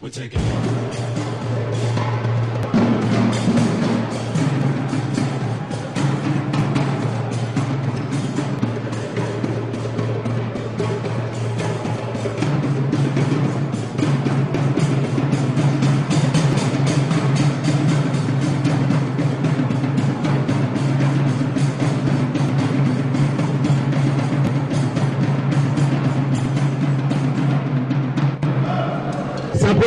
We're taking.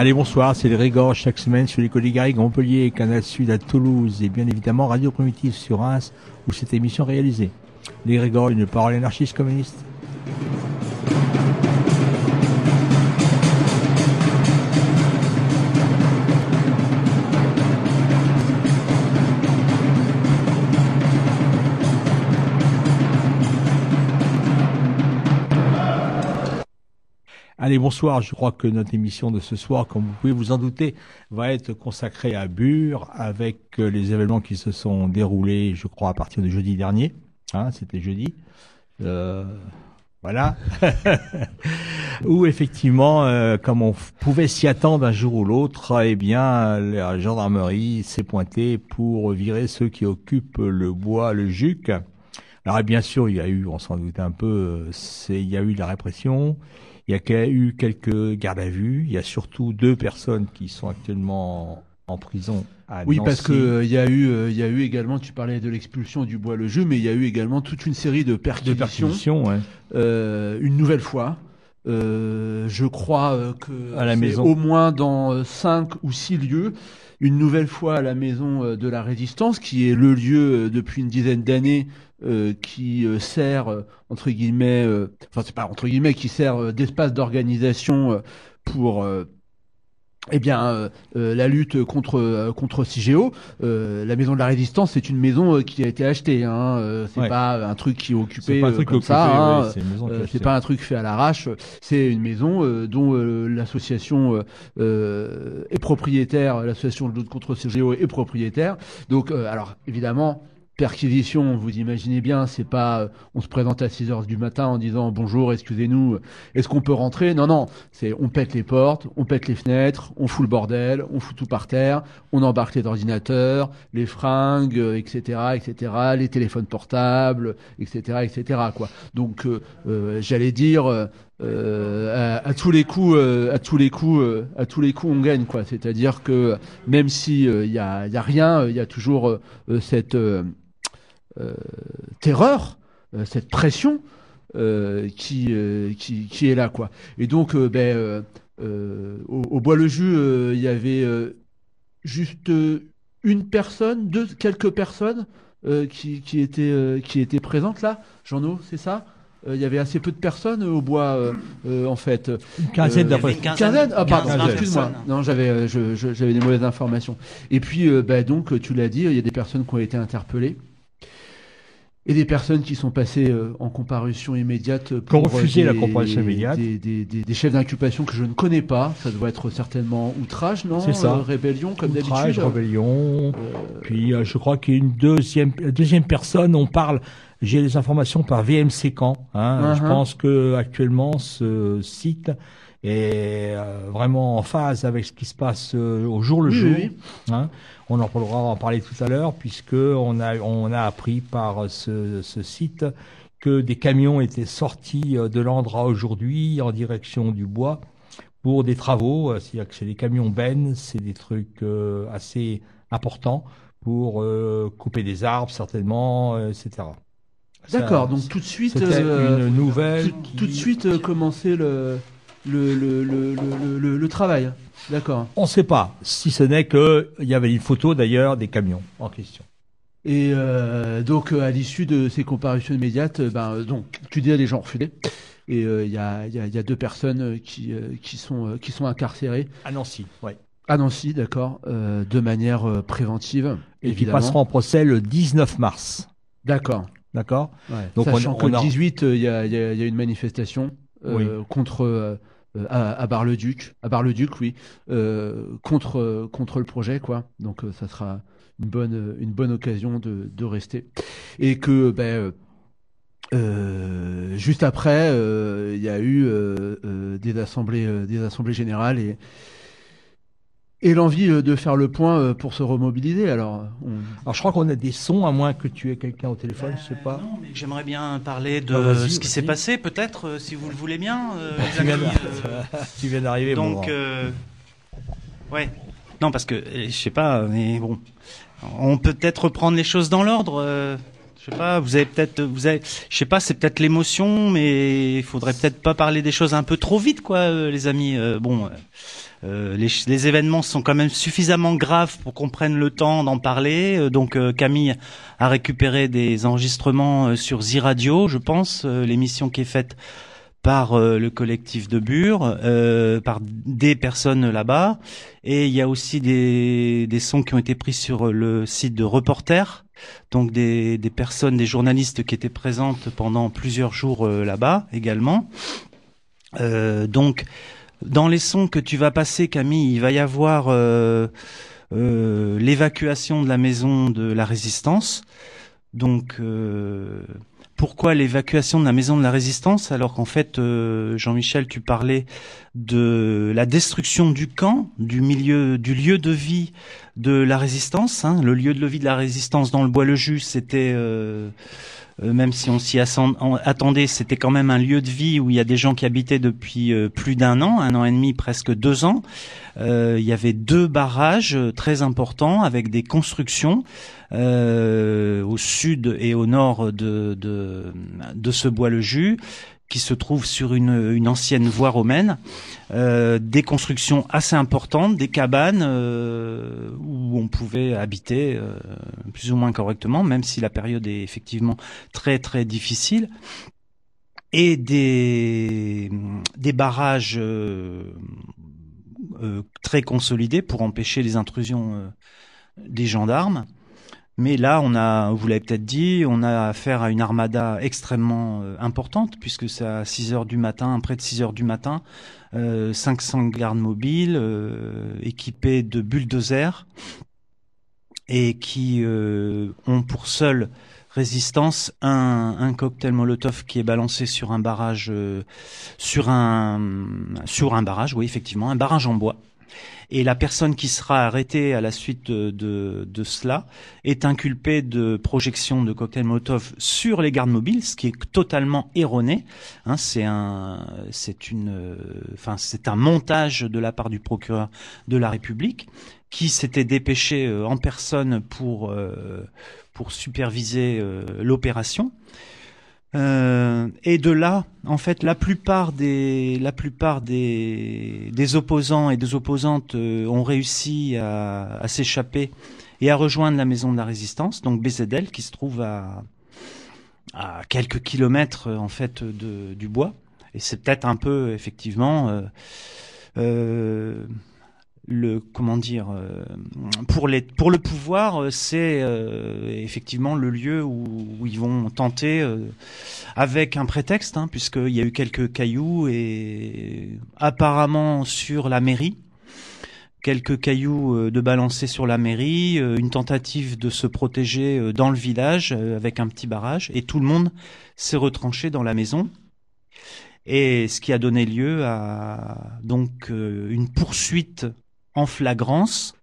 Allez, bonsoir, c'est les Régors chaque semaine sur les collègues Garrigues, Montpellier, Canal Sud à Toulouse et bien évidemment Radio Primitive sur Reims où cette émission est réalisée. Les Régors, une parole anarchiste communiste. Allez, bonsoir. Je crois que notre émission de ce soir, comme vous pouvez vous en douter, va être consacrée à Bure avec euh, les événements qui se sont déroulés, je crois, à partir de jeudi dernier. Hein, C'était jeudi. Euh, voilà. Où effectivement, euh, comme on pouvait s'y attendre un jour ou l'autre, eh bien, la gendarmerie s'est pointée pour virer ceux qui occupent le bois, le juc. Alors bien sûr, il y a eu, on s'en doute un peu, il y a eu de la répression, il y a eu quelques gardes à vue, il y a surtout deux personnes qui sont actuellement en prison à Oui, parce que euh, il y a eu, euh, il y a eu également, tu parlais de l'expulsion du bois le jeu, mais il y a eu également toute une série de de perquisitions, ouais. euh, une nouvelle fois. Je crois que À la c'est maison. au moins dans cinq ou six lieux, une nouvelle fois à la maison euh, de la Résistance, qui est le lieu euh, depuis une dizaine d'années euh, qui sert entre guillemets, enfin c'est pas entre guillemets, qui sert d'espace d'organisation pour eh bien, euh, euh, la lutte contre euh, contre euh, la maison de la résistance, c'est une maison qui a été achetée. Hein, euh, c'est Ouais. pas un truc qui est occupé pas un euh, truc comme occupé, ça. hein, ouais, c'est pas un truc fait à l'arrache. C'est une maison euh, dont euh, l'association est propriétaire, l'association de lutte contre CIGEO est propriétaire. Donc, euh, alors évidemment. Perquisition, vous imaginez bien, c'est pas euh, on se présente à 6 heures du matin en disant bonjour, excusez-nous, euh, est-ce qu'on peut rentrer? Non, non, c'est on pète les portes, on pète les fenêtres, on fout le bordel, on fout tout par terre, on embarque les ordinateurs, les fringues, euh, etc., etc., les téléphones portables, etc., etc. Quoi. Donc, euh, j'allais dire, euh, à, tous les coups, euh, à tous les coups, euh, à tous les coups, on gagne, quoi. C'est-à-dire que même si il y a, y a rien, il y a toujours cette terreur, euh, cette pression euh, qui, euh, qui, qui est là, quoi. Et donc, euh, ben, euh, euh, au, au bois le jus, euh, il y avait euh, juste euh, une personne, deux, quelques personnes euh, qui, qui étaient euh, qui étaient présentes là. Jean-No, c'est ça? Euh, Il y avait assez peu de personnes euh, au bois, euh, euh, en fait. Une quinzaine Euh, d'après. une quinzaine, Ah, pardon, 15, 20 excuse-moi. personnes. Non, j'avais, euh, je- je- j'avais des mauvaises informations. Et puis, euh, bah, donc, tu l'as dit, il y a des personnes qui ont été interpellées. Et des personnes qui sont passées euh, en comparution immédiate pour refusé euh, la des- comparution immédiate. Des, des- des- des chefs d'inculpation que je ne connais pas. Ça doit être certainement outrage, non C'est ça. Euh, Rébellion, comme Outrage, d'habitude. rébellion. Euh, Puis euh, je crois qu'il y a une deuxième, deuxième personne. On parle. J'ai les informations par VMC Camp. Hein. Je Uh-huh. pense que actuellement ce site est euh, vraiment en phase avec ce qui se passe euh, au jour le Oui, jour. oui, Hein. On en va en parler tout à l'heure puisque on a on a appris par ce, ce site que des camions étaient sortis euh, de l'Andra aujourd'hui en direction du bois pour des travaux. Euh, C'est-à-dire que c'est des camions bennes, c'est des trucs euh, assez importants pour couper des arbres certainement, etc. D'accord, donc tout de suite, une nouvelle. tout, qui- tout de suite euh, commencer le, le, le, le, le, le- le travail. D'accord. On ne sait pas, si ce n'est que il y avait une photo d'ailleurs des camions en question. Et euh, donc, euh, à l'issue de ces comparutions immédiates, euh, ben, donc, tu disais les gens refilés. Et euh, il y, a, y, a, il y a deux personnes qui, qui, sont, qui sont incarcérées À Nancy, ouais. à Nancy, d'accord, euh, de manière préventive, Et qui passeront en procès le 19 mars. D'accord. D'accord Ouais. Donc, Sachant on- que le a- 18, euh, il y, a, y, a, il y a une manifestation contre à, à Bar-le-Duc, à oui, euh, contre euh, contre le projet, quoi. Donc euh, ça sera une bonne une bonne occasion de, de rester et que ben euh, euh, juste après, euh, il y a eu euh, euh, des assemblées euh, des assemblées générales et et l'envie euh, de faire le point euh, pour se remobiliser. Alors, on... Alors je crois qu'on a des sons, à moins que tu aies quelqu'un au téléphone, je sais pas. Non, mais j'aimerais bien parler de Ah, vas-y, ce qui s'est passé, peut-être, euh, si vous le voulez bien. euh, les Tu viens, amis, de- euh, tu viens d'arriver, donc, euh, ouais. Non, parce que euh, je sais pas, mais bon, on peut peut-être reprendre les choses dans l'ordre. euh, je sais pas, vous avez peut-être, vous avez, je sais pas, c'est peut-être l'émotion, mais il faudrait peut-être pas parler des choses un peu trop vite, quoi, euh, les amis. Euh, bon. Euh, les, événements sont quand même suffisamment graves pour qu'on prenne le temps d'en parler. Euh, donc euh, Camille a récupéré des enregistrements sur Z-Radio, je pense, l'émission qui est faite par le collectif de Bure, par des personnes là-bas. Et il y a aussi des, sons qui ont été pris sur le site de Reporter, donc des, personnes, des journalistes qui étaient présentes pendant plusieurs jours là-bas également. Donc, dans les sons que tu vas passer, Camille, il va y avoir euh, euh, l'évacuation de la maison de la Résistance. Donc, euh, pourquoi l'évacuation de la maison de la Résistance alors qu'en fait, Jean-Michel, tu parlais de la destruction du camp, du milieu, du lieu de vie de la Résistance. hein. Le lieu de vie de la Résistance dans le Bois-le-Jus, c'était euh, euh, même si on s'y attendait, c'était quand même un lieu de vie où il y a des gens qui habitaient depuis euh, plus d'un an, un an et demi, presque deux ans. Il y avait deux barrages très importants avec des constructions au sud et au nord de, de, de ce bois-le-jus qui se trouve sur une, ancienne voie romaine, euh, des constructions assez importantes, des cabanes euh, où on pouvait habiter euh, plus ou moins correctement, même si la période est effectivement très très difficile, et des, barrages très consolidés pour empêcher les intrusions des gendarmes. Mais là, on a, vous l'avez peut-être dit, on a affaire à une armada extrêmement euh, importante, puisque c'est à 6 heures du matin, près de 6 heures du matin, euh, 500 gardes mobiles euh, équipés de bulldozers et qui euh, ont pour seule résistance un, cocktail Molotov qui est balancé sur un barrage, euh, sur un barrage, oui effectivement, un barrage en bois. Et la personne qui sera arrêtée à la suite de, cela est inculpée de projection de cocktail Molotov sur les gardes mobiles, ce qui est totalement erroné. Hein, c'est un, c'est une, enfin c'est un montage de la part du procureur de la République qui s'était dépêché euh, en personne pour euh, pour superviser euh, l'opération. Euh, et de là, en fait, la plupart des, la plupart des, des opposants et des opposantes euh, ont réussi à, s'échapper et à rejoindre la maison de la résistance, donc BZL, qui se trouve à, quelques kilomètres en fait de, du bois. Et c'est peut-être un peu effectivement euh, euh, le comment dire euh, pour les pour le pouvoir euh, c'est euh, effectivement le lieu où, ils vont tenter avec un prétexte hein, puisqu'il y a eu quelques cailloux et apparemment sur la mairie quelques cailloux de balancer sur la mairie une tentative de se protéger dans le village avec un petit barrage et tout le monde s'est retranché dans la maison. Et ce qui a donné lieu à donc une poursuite en flagrance,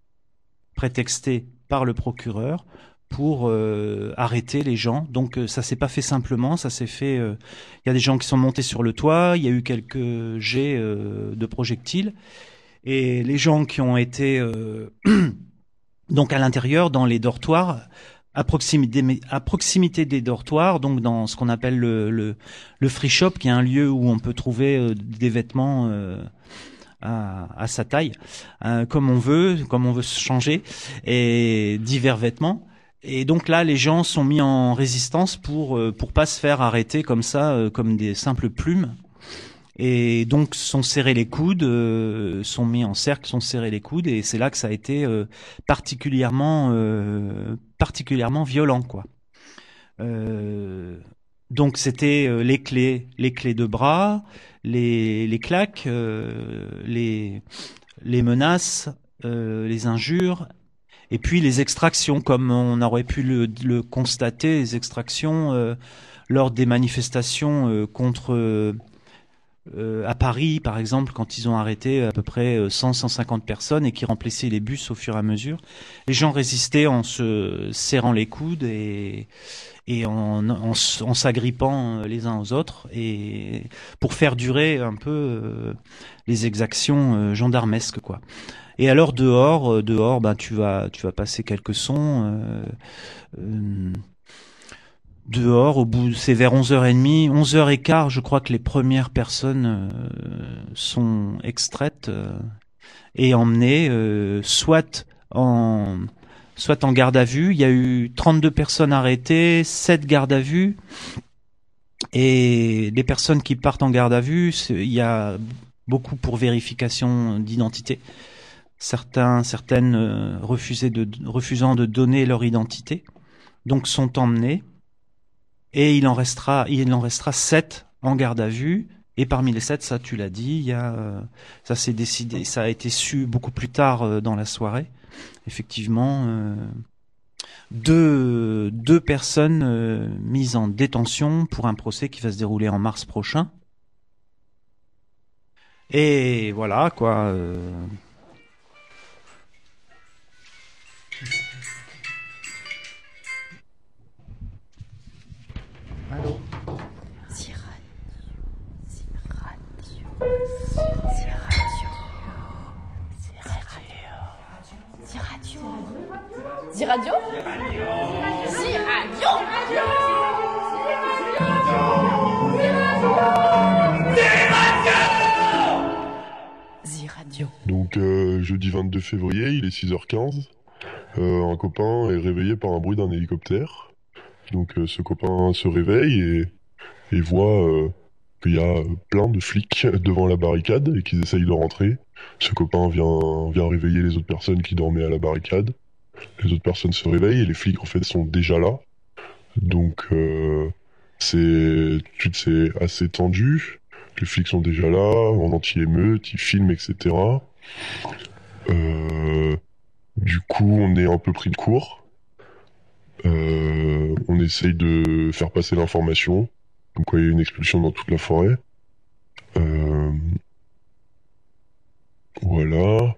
prétextée par le procureur, pour euh, arrêter les gens. Donc euh, ça s'est pas fait simplement, ça s'est fait. euh, Il y a des gens qui sont montés sur le toit, il y a eu quelques jets de projectiles, et les gens qui ont été donc à l'intérieur dans les dortoirs. À proximité, des dortoirs, donc dans ce qu'on appelle le, le, free shop, qui est un lieu où on peut trouver des vêtements à, sa taille, euh, comme on veut, comme on veut se changer, et divers vêtements. Et donc là, les gens sont mis en résistance pour euh, pour pas se faire arrêter comme ça, euh, comme des simples plumes. Et donc sont serrés les coudes, euh, sont mis en cercle, sont serrés les coudes, et c'est là que ça a été particulièrement particulièrement violent, quoi. Donc c'était euh, les clés, les clés de bras, les claques, euh, les menaces, euh, les injures, et puis les extractions, comme on aurait pu le, constater, les extractions lors des manifestations contre euh, euh, à Paris, par exemple, quand ils ont arrêté à peu près 100-150 personnes et qui remplissaient les bus au fur et à mesure, les gens résistaient en se serrant les coudes et, et en, en, s'agrippant les uns aux autres et pour faire durer un peu euh, les exactions euh, gendarmesques, quoi. Et alors dehors, euh, dehors, ben tu vas, tu vas passer quelques sons. Dehors, au bout, c'est vers 11h30, 11h15, je crois que les premières personnes euh, sont extraites euh, et emmenées, euh, soit en soit en garde à vue. Il y a eu 32 personnes arrêtées, 7 gardes à vue. Et les personnes qui partent en garde à vue, il y a beaucoup pour vérification d'identité. Certains, certaines de, refusant de donner leur identité, donc sont emmenés. Et il en restera, il en sept en garde à vue. Et parmi les sept, ça tu l'as dit, euh, ça s'est décidé, ça a été su beaucoup plus tard euh, dans la soirée. Effectivement, euh, deux, personnes mises en détention pour un procès qui va se dérouler en mars prochain. Et voilà quoi. Ziradio Ziradio Ziradio Donc euh, jeudi 22 février, il est 6h15. Euh, un copain est réveillé par un bruit d'un hélicoptère. Donc euh, ce copain se réveille et, voit euh, qu'il y a plein de flics devant la barricade et qu'ils essayent de rentrer. Ce copain vient, réveiller les autres personnes qui dormaient à la barricade. Les autres personnes se réveillent et les flics en fait sont déjà là. Donc euh, c'est c'est assez tendu. Les flics sont déjà là, en anti-émeute, ils filment, etc. Du coup, on est un peu pris de court. Euh, on essaye de faire passer l'information. Donc, il y a une expulsion dans toute la forêt. Euh, voilà.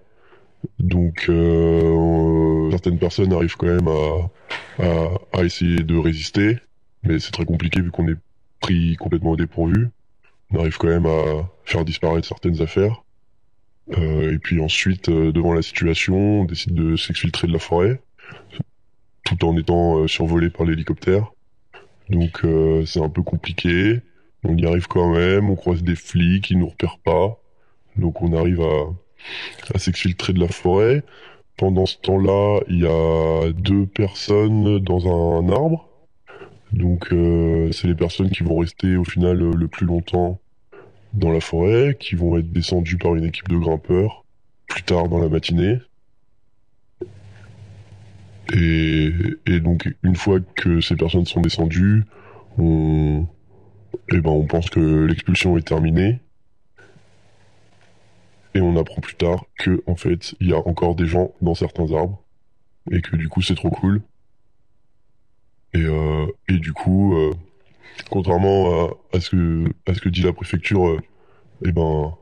Donc, euh, certaines personnes arrivent quand même à, à, à essayer de résister, mais c'est très compliqué vu qu'on est pris complètement au dépourvu on arrive quand même à faire disparaître certaines affaires. Euh, et puis ensuite, euh, devant la situation, on décide de s'exfiltrer de la forêt, tout en étant euh, survolé par l'hélicoptère. Donc euh, c'est un peu compliqué. On y arrive quand même, on croise des flics, ils nous repèrent pas. Donc on arrive à, à s'exfiltrer de la forêt. Pendant ce temps-là, il y a deux personnes dans un arbre. Donc euh, c'est les personnes qui vont rester au final euh, le plus longtemps dans la forêt, qui vont être descendues par une équipe de grimpeurs plus tard dans la matinée. Et, donc une fois que ces personnes sont descendues, on, eh ben, on pense que l'expulsion est terminée. Et on apprend plus tard que en fait il y a encore des gens dans certains arbres et que du coup c'est trop cool. Et, euh, et du coup, euh, contrairement à, ce que dit la préfecture, euh, eh ben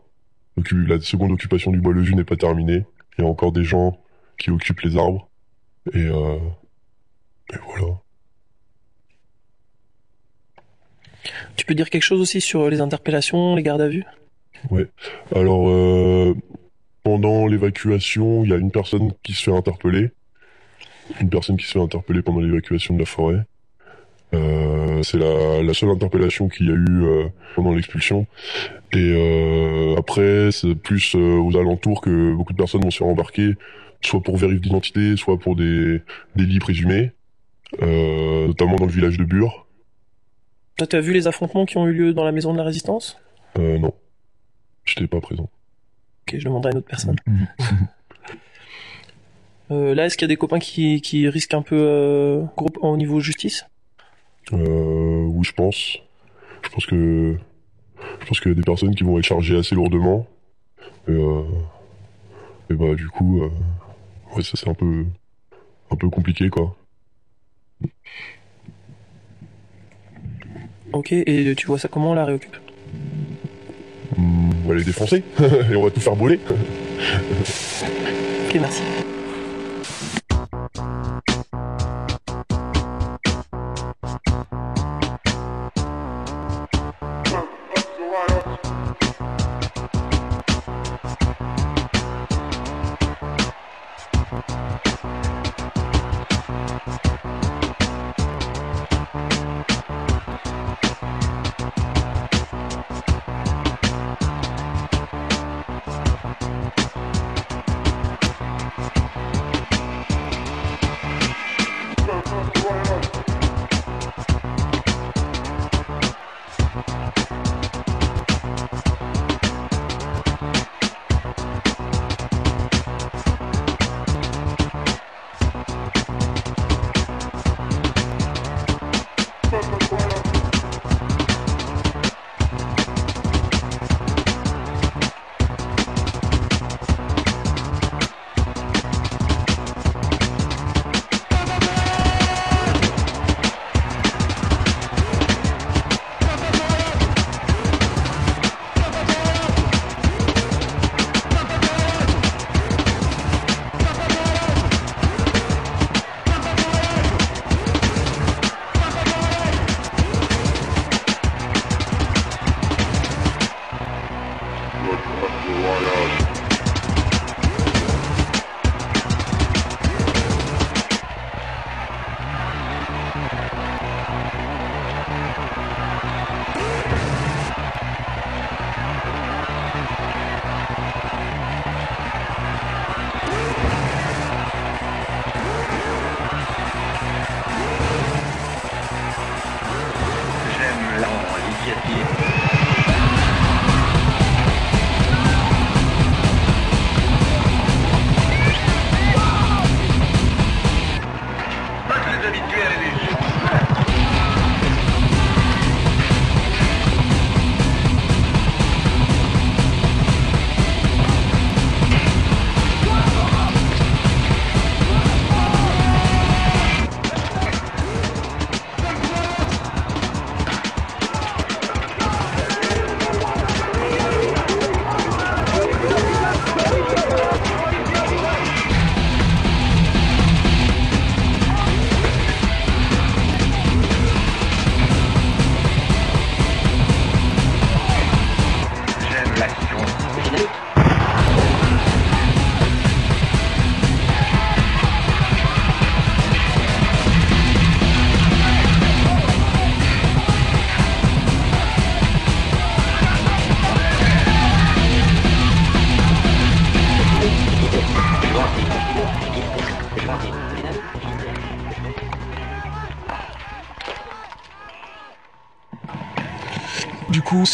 la seconde occupation du bois le jus n'est pas terminée. Il y a encore des gens qui occupent les arbres et euh, Et voilà. Tu peux dire quelque chose aussi sur les interpellations, les gardes à vue? Ouais. Alors, euh, pendant l'évacuation, il y a une personne qui se fait interpeller. Une personne qui se fait interpeller pendant l'évacuation de la forêt. Euh, c'est la, la seule interpellation qu'il y a eu euh, pendant l'expulsion. Et euh, après, c'est plus euh, aux alentours que beaucoup de personnes vont se faire embarquer, soit pour vérifier d'identité, soit pour des délits présumés, euh, notamment dans le village de Bure. Toi, tu as vu les affrontements qui ont eu lieu dans la maison de la résistance? Euh, non, j'étais pas présent. Ok, je demanderai à une autre personne. Euh, là, est-ce qu'il y a des copains qui, qui risquent un peu euh, groupe au niveau justice? Euh, oui, je pense. Je pense que je pense qu'il y a des personnes qui vont être chargées assez lourdement. Et, euh, et bah du coup, euh, ouais, ça c'est un peu un peu compliqué quoi. Ok, et tu vois ça comment la réoccupe Hmm, on va les défoncer et on va tout faire brûler. Ok, merci.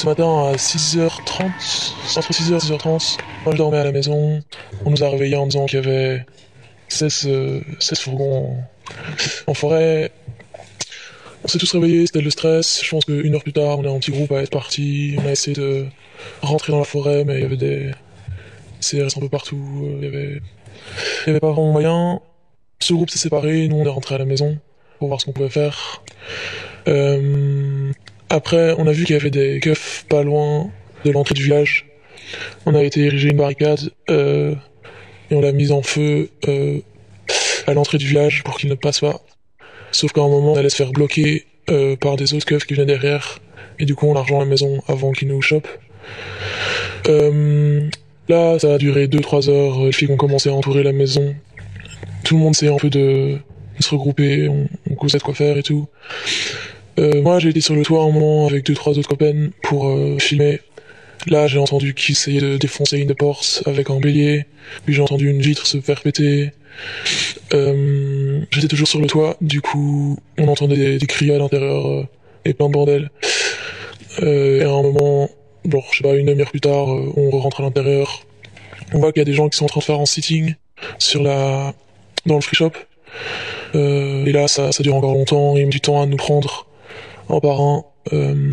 Ce matin à 6h30, entre 6h et 6h30, moi je dormais à la maison. On nous a réveillés en disant qu'il y avait 16, euh, 16 fourgons en, forêt. On s'est tous réveillés, c'était le stress. Je pense qu'une heure plus tard, on est en petit groupe à être parti. On a essayé de rentrer dans la forêt, mais il y avait des CRS un peu partout. euh, Il y avait, il y avait pas vraiment moyen. Ce groupe s'est séparé, nous on est rentré à la maison pour voir ce qu'on pouvait faire. Euh, après, on a vu qu'il y avait des keufs pas loin de l'entrée du village. On a été ériger une barricade euh, et on l'a mise en feu euh, à l'entrée du village pour qu'il ne passe pas. Sauf qu'à un moment, on allait se faire bloquer euh, par des autres keufs qui venaient derrière. Et du coup, on a rejoint la maison avant qu'ils nous chopent. Euh, là, ça a duré 2-3 heures. Les flics ont commencé à entourer la maison. Tout le monde s'est un peu de, de se regrouper. On, on causait de quoi faire et tout. Euh, moi, j'ai été sur le toit un moment avec deux trois autres copains pour euh, filmer. Là, j'ai entendu qu'ils essayaient de défoncer une des portes avec un bélier. Puis j'ai entendu une vitre se faire péter. Euh, J'étais toujours sur le toit. Du coup, on entendait des, des cris à l'intérieur euh, et plein de bordel. Euh, et à un moment, bon, je sais pas, une demi-heure plus tard, euh, on rentre à l'intérieur. On voit qu'il y a des gens qui sont en train de faire un sitting sur la, dans le free shop. Et là, ça, ça dure encore longtemps. Il met du temps à nous prendre un par un. Euh,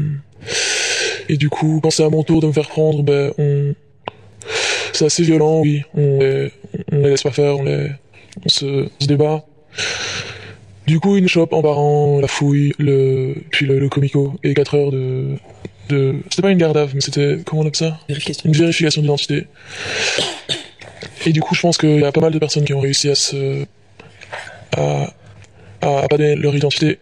et du coup, quand c'est à mon tour de me faire prendre, ben, on, c'est assez violent, oui. On les, on les laisse pas faire, on les, on se, on se débat. Du coup, une chope en parent, la fouille, le, puis le, le comico, et 4 heures de, de, c'était pas une garde mais c'était, comment on appelle ça? Une vérification d'identité. Et du coup, je pense qu'il y a pas mal de personnes qui ont réussi à se, à, à, à pas donner leur identité.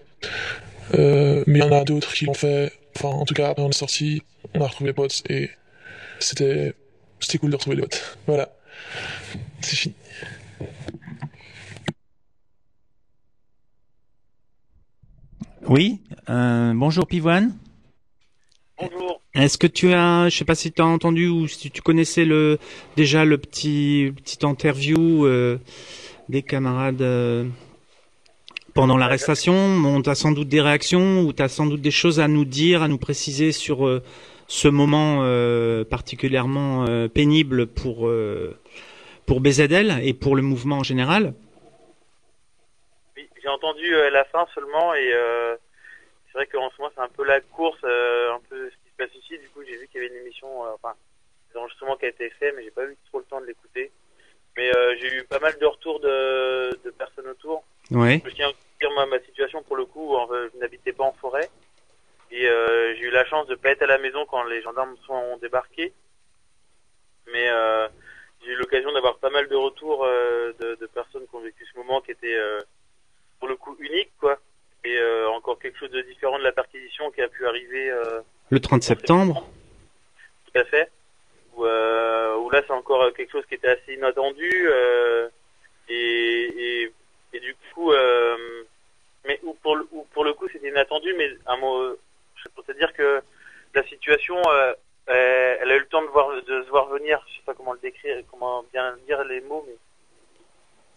Euh, mais il y en a d'autres qui l'ont fait. Enfin, en tout cas, après on est sorti, on a retrouvé les potes et c'était, c'était cool de retrouver les potes. Voilà. C'est fini. Oui, euh, bonjour Pivoine. Bonjour. Est-ce que tu as, je sais pas si tu as entendu ou si tu connaissais le déjà le petit petit interview euh, des camarades euh, pendant l'arrestation. On as sans doute des réactions ou tu as sans doute des choses à nous dire, à nous préciser sur euh, ce moment euh, particulièrement euh, pénible pour pour BZL et pour le mouvement en général? Oui, j'ai entendu la fin seulement et c'est vrai qu'en ce moment c'est un peu la course, un peu ce qui se passe ici. Du coup, j'ai vu qu'il y avait une émission, enfin, des enregistrements qui a été fait, mais j'ai pas eu trop le temps de l'écouter. Mais j'ai eu pas mal de retours de, de personnes autour. Ouais. Je dire moi ma situation pour le coup, en- je n'habitais pas en forêt et euh, j'ai eu la chance de pas être à la maison quand les gendarmes sont débarqués. Mais euh, j'ai eu l'occasion d'avoir pas mal de retours euh, de, de personnes qui ont vécu ce moment qui était euh, pour le coup unique quoi. Et euh, encore quelque chose de différent de la perquisition qui a pu arriver euh, Le 30 septembre. tout à fait. Où, euh, où là c'est encore quelque chose qui était assez inattendu euh, et, et, et du coup euh, mais où pour le, pour le coup c'était inattendu mais un mot je peux te dire que la situation euh, elle, elle a eu le temps de voir de se voir venir. Je sais pas comment le décrire comment bien dire les mots mais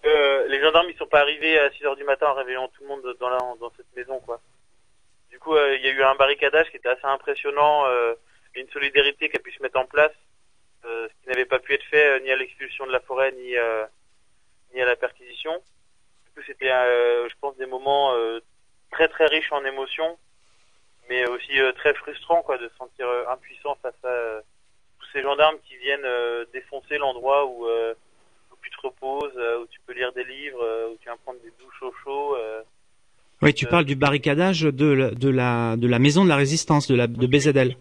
euh, les gendarmes ils sont pas arrivés à 6 heures du matin en réveillant tout le monde dans la dans cette maison quoi. Du coup euh, il y a eu un barricadage qui était assez impressionnant euh, une solidarité qui a pu se mettre en place euh, ce qui n'avait pas pu être fait euh, ni à l'expulsion de la forêt ni euh, ni à la perquisition coup c'était euh, je pense des moments euh, très très riches en émotions mais aussi euh, très frustrant quoi de se sentir impuissant face à tous ces gendarmes qui viennent défoncer l'endroit où où tu te reposes où tu peux lire des livres où tu viens prendre des douches au chaud Oui, tu parles du barricadage de la, de la de la maison de la résistance de la de BZL.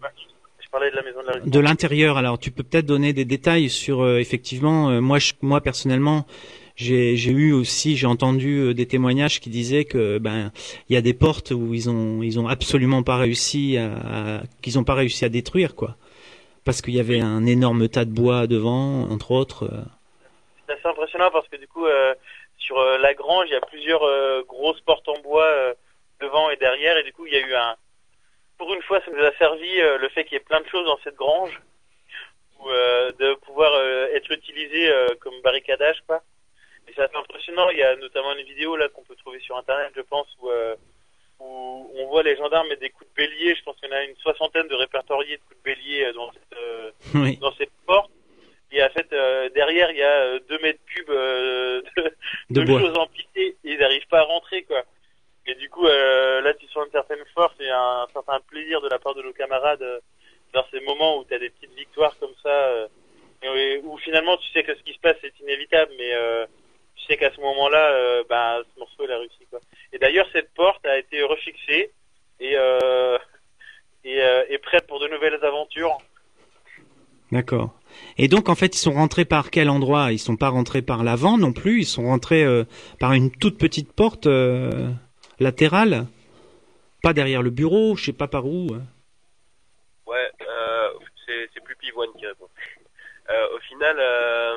je parlais de la maison de la Résistance. De l'intérieur, alors tu peux peut-être donner des détails sur euh, effectivement. euh, moi, je, moi personnellement, j'ai eu aussi, j'ai entendu euh, des témoignages qui disaient que ben il y a des portes où ils ont ils ont absolument pas réussi à, qu'ils ont pas réussi à détruire quoi, parce qu'il y avait un énorme tas de bois devant, entre autres. euh. c'est assez impressionnant parce que du coup euh, sur euh, la grange il y a plusieurs grosses portes en bois devant et derrière et du coup il y a eu un pour une fois ça nous a servi le fait qu'il y ait plein de choses dans cette grange ou de pouvoir être utilisé comme barricadage quoi et c'est assez impressionnant. Il y a notamment une vidéo là qu'on peut trouver sur internet je pense où euh, où on voit les gendarmes mettre des coups de bélier. Je pense qu'il y en a une soixantaine de répertoriés de coups de bélier euh, dans cette euh, Oui. dans cette porte. Et en fait euh, derrière il y a euh, deux mètres cubes euh, de, De de choses empilées et ils n'arrivent pas à rentrer quoi. Et du coup euh, là tu sens une certaine force et un certain plaisir de la part de nos camarades dans ces moments où tu as des petites victoires comme ça euh, où finalement tu sais que ce qui se passe c'est inévitable mais sais qu'à ce moment-là euh, ben ce morceau il a réussi quoi et d'ailleurs cette porte a été refixée et euh, et, euh, est prête pour de nouvelles aventures D'accord. Et donc en fait ils sont rentrés par quel endroit? Ils sont pas rentrés par l'avant non plus. Ils sont rentrés euh, par une toute petite porte. euh, latérale, pas derrière le bureau, je sais pas par où. hein. Ouais, euh, c'est c'est plus Pivoine qui répond. Euh, au final, euh,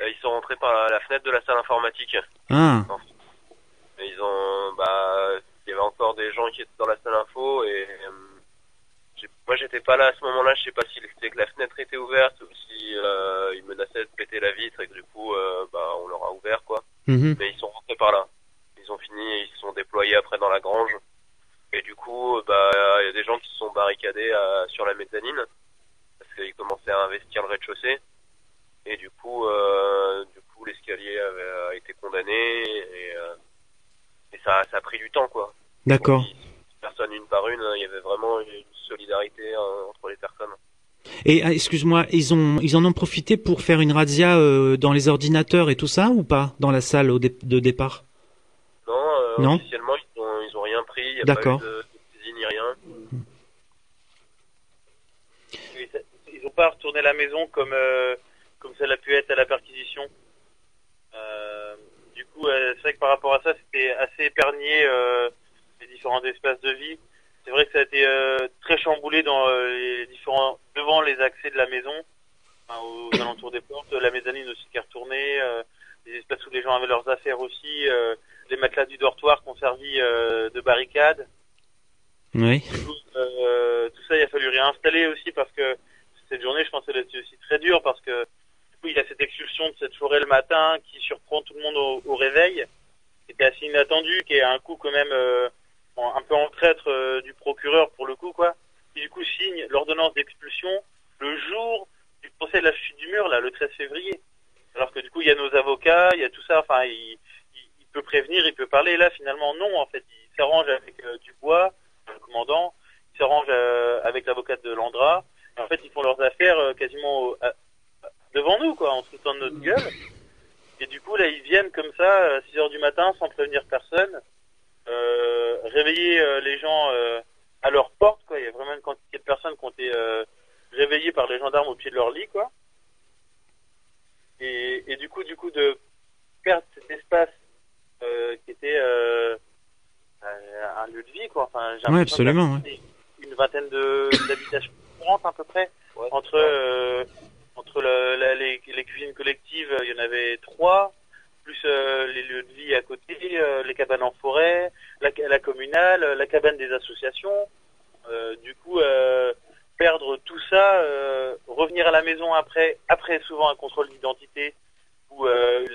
ils sont rentrés par la, fenêtre de la salle informatique. Ah. Et ils ont, bah, il y avait encore des gens qui étaient dans la salle info et euh, moi j'étais pas là à ce moment-là. Je sais pas si c'était que la fenêtre était ouverte ou si euh, ils menaçaient de péter la vitre et que du coup, euh, bah, on leur a ouvert quoi. Mhm. Mais ils sont rentrés par là. Ils ont fini, et ils se sont déployés après dans la grange. Et du coup, bah, il y a des gens qui se sont barricadés euh, sur la mezzanine parce qu'ils commençaient à investir le rez-de-chaussée. Et du coup, euh, du coup, l'escalier avait, a été condamné et, euh, et ça, ça a pris du temps, quoi. D'accord. Personne une par une, hein, il y avait vraiment une solidarité hein, entre les personnes. Et ah, excuse-moi, ils ont ils en ont profité pour faire une razzia euh, dans les ordinateurs et tout ça ou pas? Dans la salle au dé- de départ? Non, euh, Non? officiellement, ils ont, ils ont rien pris, D'accord. de, de saisie ni rien. Ils n'ont pas retourné la maison comme euh, comme ça l'a pu être à la perquisition. Euh, du coup, euh, c'est vrai que par rapport à ça, c'était assez épargné euh, les différents espaces de vie. C'est vrai que ça a été euh, très chamboulé dans euh, les différents devant les accès de la maison, enfin, aux alentours des portes, la mezzanine aussi qui est retournée, euh, les espaces où les gens avaient leurs affaires aussi, euh, les matelas du dortoir qui ont servi euh, de barricade. Oui. Euh, tout ça, il a fallu réinstaller aussi parce que cette journée, je pense qu'elle était aussi très dure parce que il y a cette expulsion de cette forêt le matin qui surprend tout le monde au, au réveil, qui était assez inattendu, qui est un coup quand même euh, un peu en traître euh, du procureur pour le coup, quoi. Qui du coup signe l'ordonnance d'expulsion le jour du procès de la chute du mur, là, le 13 février. Alors que du coup, il y a nos avocats, il y a tout ça, enfin, il, peut prévenir, il peut parler. Là, finalement, non, en fait, il s'arrange avec euh, Dubois, le commandant, il s'arrange avec l'avocate de Landra. En fait, ils font leurs affaires quasiment au- devant nous, quoi, en se foutant de notre gueule. Et du coup, là, ils viennent comme ça, à 6 heures du matin, sans prévenir personne, euh, réveiller euh, les gens euh, à leur porte, quoi. Il y a vraiment une quantité de personnes qui ont été euh, réveillées par les gendarmes au pied de leur lit, quoi. Et, et du coup, du coup, de perdre cet espace euh, qui était euh, un un lieu de vie, quoi. Enfin, j'ai Ouais, absolument, une vingtaine de d'habitations différentes à peu près entre euh, entre le- la- les, les cuisines collectives il y en avait trois plus euh, les lieux de vie à côté euh, les cabanes en forêt la, la communale la cabane des associations. Euh, du coup euh, perdre tout ça euh, revenir à la maison après après souvent un contrôle d'identité ou euh,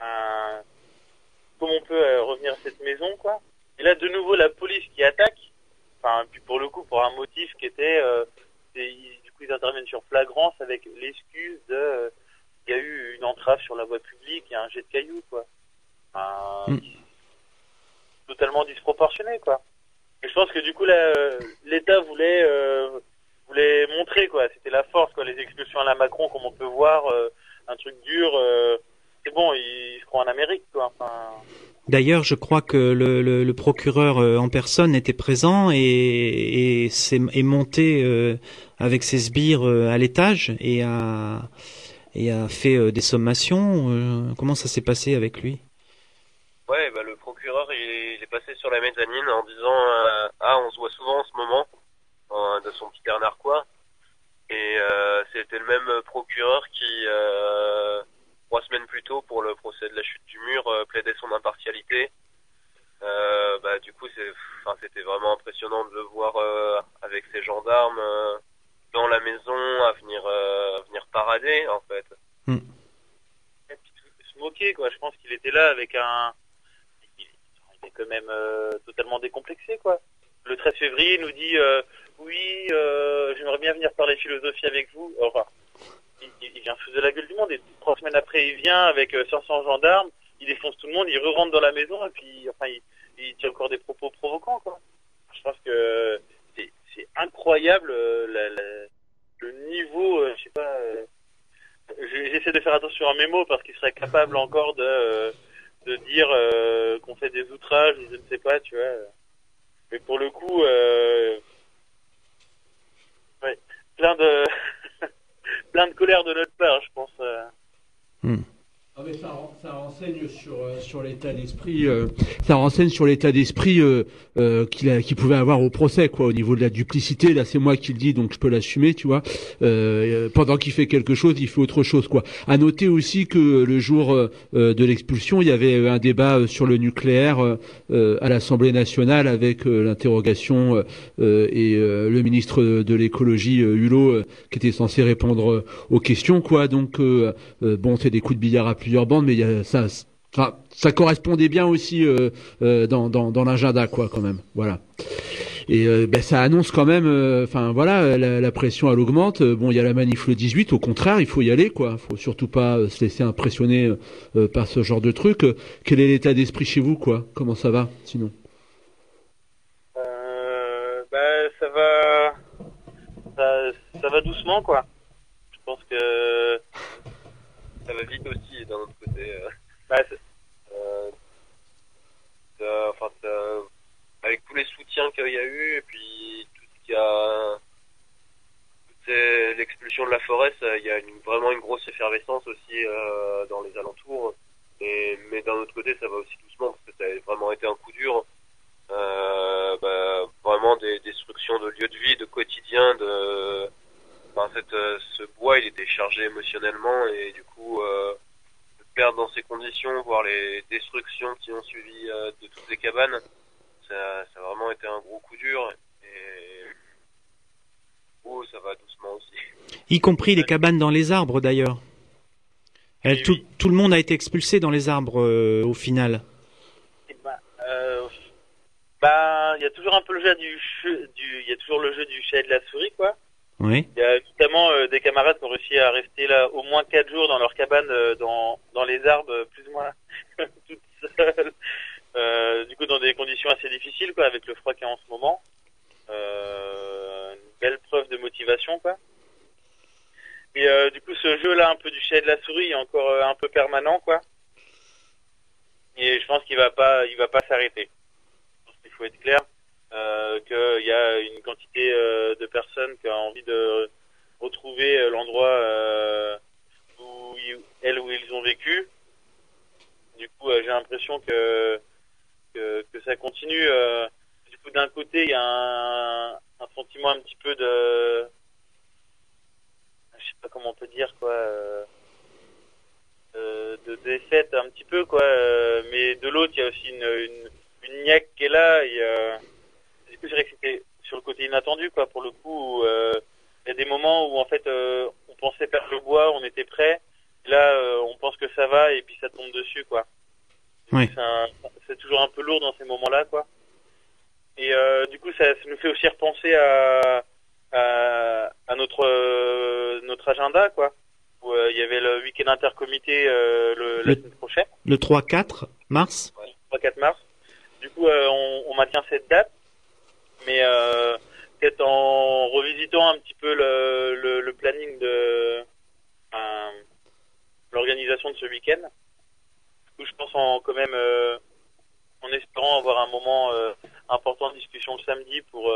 un comment on peut euh, revenir à cette maison quoi et là de nouveau la police qui attaque enfin puis pour le coup pour un motif qui était euh, c'est- ils- du coup ils interviennent sur flagrance avec l'excuse de euh, il y a eu une entrave sur la voie publique et un jet de cailloux quoi Enfin, totalement disproportionné quoi et je pense que du coup là euh, l'État voulait euh, voulait montrer quoi c'était la force quoi les expulsions à la Macron comme on peut voir euh, un truc dur euh, c'est bon ils se croient en Amérique quoi enfin D'ailleurs, je crois que le, procureur euh, en personne était présent et, et est monté euh, avec ses sbires euh, à l'étage et a fait des sommations. comment ça s'est passé avec lui Ouais, bah, le procureur il, il est passé sur la mezzanine en disant euh, ah on se voit souvent en ce moment euh, de son petit air narquois et euh, c'était le même procureur qui euh, trois semaines plus tôt pour le procès de la chute du mur euh, plaidait son impartialité. Euh, bah du coup c'est enfin c'était vraiment impressionnant de le voir euh, avec ses gendarmes euh, dans la maison à venir euh, à venir parader en fait. Et puis tout- se moquer quoi je pense qu'il était là avec un il est quand même euh, totalement décomplexé quoi le 13 février il nous dit euh, oui euh, j'aimerais bien venir parler philosophie avec vous enfin il, il- il vient foutre de la gueule du monde et trois semaines après il vient avec euh, 500 gendarmes il défonce tout le monde il re-rentre dans la maison et puis enfin il, il tient encore des propos provocants quoi je pense que c'est c'est incroyable euh, la- la- le niveau euh, je sais pas euh, j'ai- J'essaie de faire attention à mes mots parce qu'il serait capable encore de, euh, de dire euh, qu'on fait des outrages ou je ne sais pas, tu vois. Mais pour le coup, euh, ouais, plein de plein de colère de notre part, je pense. euh. Ah, ça, ren- ça renseigne sur, euh, sur l'état d'esprit. euh, ça renseigne sur l'état d'esprit euh, euh, qu'il pouvait avoir au procès, quoi, au niveau de la duplicité. Là, c'est moi qui le dis, donc je peux l'assumer, tu vois. Euh, pendant qu'il fait quelque chose, il fait autre chose, quoi. À noter aussi que le jour de l'expulsion, il y avait un débat sur le nucléaire à l'Assemblée nationale avec l'interrogation et le ministre de l'écologie Hulot qui était censé répondre aux questions, quoi. Donc bon, c'est des coups de billard à plusieurs mais ça, ça, correspondait bien aussi euh, euh, dans, dans, dans l'agenda, quoi, quand même. Voilà. Et euh, ben, ça annonce quand même, enfin voilà, la, pression elle augmente. Bon, il y a la manif le 18, au contraire, il faut y aller, quoi. Faut surtout pas se laisser impressionner par ce genre de truc. Quel est l'état d'esprit chez vous, quoi? Comment ça va, sinon? Bah, ça va, ça va doucement, quoi. Je pense que Ça va vite aussi d'un autre côté. euh. bah, Euh, enfin, avec tous les soutiens qu'il y a eu et puis tout ce qu'il y a, l'expulsion de la forêt, il y a une- vraiment une grosse effervescence aussi euh, dans les alentours. Et, mais d'un autre côté, ça va aussi doucement parce que ça a vraiment été un coup dur. Euh, bah, vraiment des destructions de lieux de vie, de quotidien, de cette, euh, ce bois, il était chargé émotionnellement et du coup, euh, de perdre dans ces conditions, voir les destructions qui ont suivi euh, de toutes les cabanes, ça, ça a vraiment été un gros coup dur. Et oh, ça va doucement aussi. Y compris les cabanes dans les arbres d'ailleurs. Elle- tout, tout le monde a été expulsé dans les arbres euh, au final. euh, bah, il y a toujours un peu le jeu du, il y a toujours le jeu du chat et de la souris, quoi. Il y a notamment euh, des camarades qui ont réussi à rester là au moins quatre jours dans leur cabane, euh, dans, dans les arbres, euh, plus ou moins toutes seules. Du coup, dans des conditions assez difficiles, quoi, avec le froid qu'il y a en ce moment. Une belle preuve de motivation, quoi. Et du coup, ce jeu-là, un peu du chat et de la souris, encore un peu permanent, quoi. Et je pense qu'il va pas, il va pas s'arrêter. Qu'il faut être clair qu'il y a une quantité euh, de personnes qui ont envie de retrouver euh, l'endroit euh, où ils, elles où ils ont vécu. Du coup, euh, j'ai l'impression que, que que ça continue. euh. du coup, d'un côté, il y a un, un sentiment un petit peu de, je sais pas comment on peut dire quoi. euh, euh, de défaite un petit peu quoi euh, mais de l'autre il y a aussi une, une, une niaque qui est là et euh, du coup c'est vrai que c'était sur le côté inattendu quoi pour le coup euh, il y a des moments où en fait euh, on pensait perdre le bois on était prêt. Là euh, on pense que ça va et puis ça tombe dessus quoi. Oui. c'est toujours un peu lourd dans ces moments là quoi. Et euh, du coup ça, ça nous fait aussi repenser à à, à notre euh, notre agenda quoi. Où euh, il y avait le week-end intercomité euh, le, la Le- semaine prochaine. Le 3-4 mars? 3-4 mars. Du coup, euh, on, on maintient cette date, mais euh, peut-être en revisitant un petit peu le, planning de l'organisation de ce week-end. Coup, je pense en quand même euh, en espérant avoir un moment euh, important de discussion le samedi pour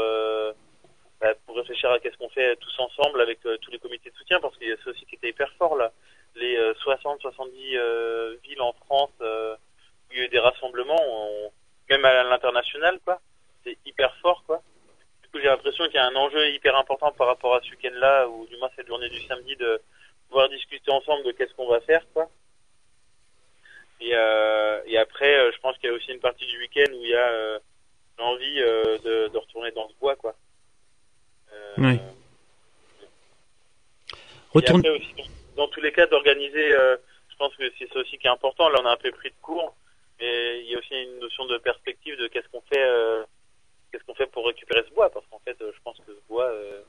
bah, pour réfléchir à qu'est-ce qu'on fait tous ensemble avec tous les comités de soutien parce qu'il y a aussi qui était hyper fort là. Les 60-70 villes en France où il y a eu des rassemblements, on- même à l'international, quoi. C'est hyper fort, quoi. Du coup, j'ai l'impression qu'il y a un enjeu hyper important par rapport à ce week-end-là, ou du moins cette journée du samedi, de pouvoir discuter ensemble de qu'est-ce qu'on va faire, quoi. Et, euh, et après, euh, je pense qu'il y a aussi une partie du week-end où il y a euh, l'envie euh, de, de retourner dans ce bois, quoi. Oui. et Retourne- après aussi, dans tous les cas, d'organiser, je pense que c'est ça aussi qui est important. Là, on a un peu pris de cours, mais il y a aussi une notion de perspective de qu'est-ce qu'on fait, euh, qu'est-ce qu'on fait pour récupérer ce bois, parce qu'en fait, euh, je pense que ce bois, euh,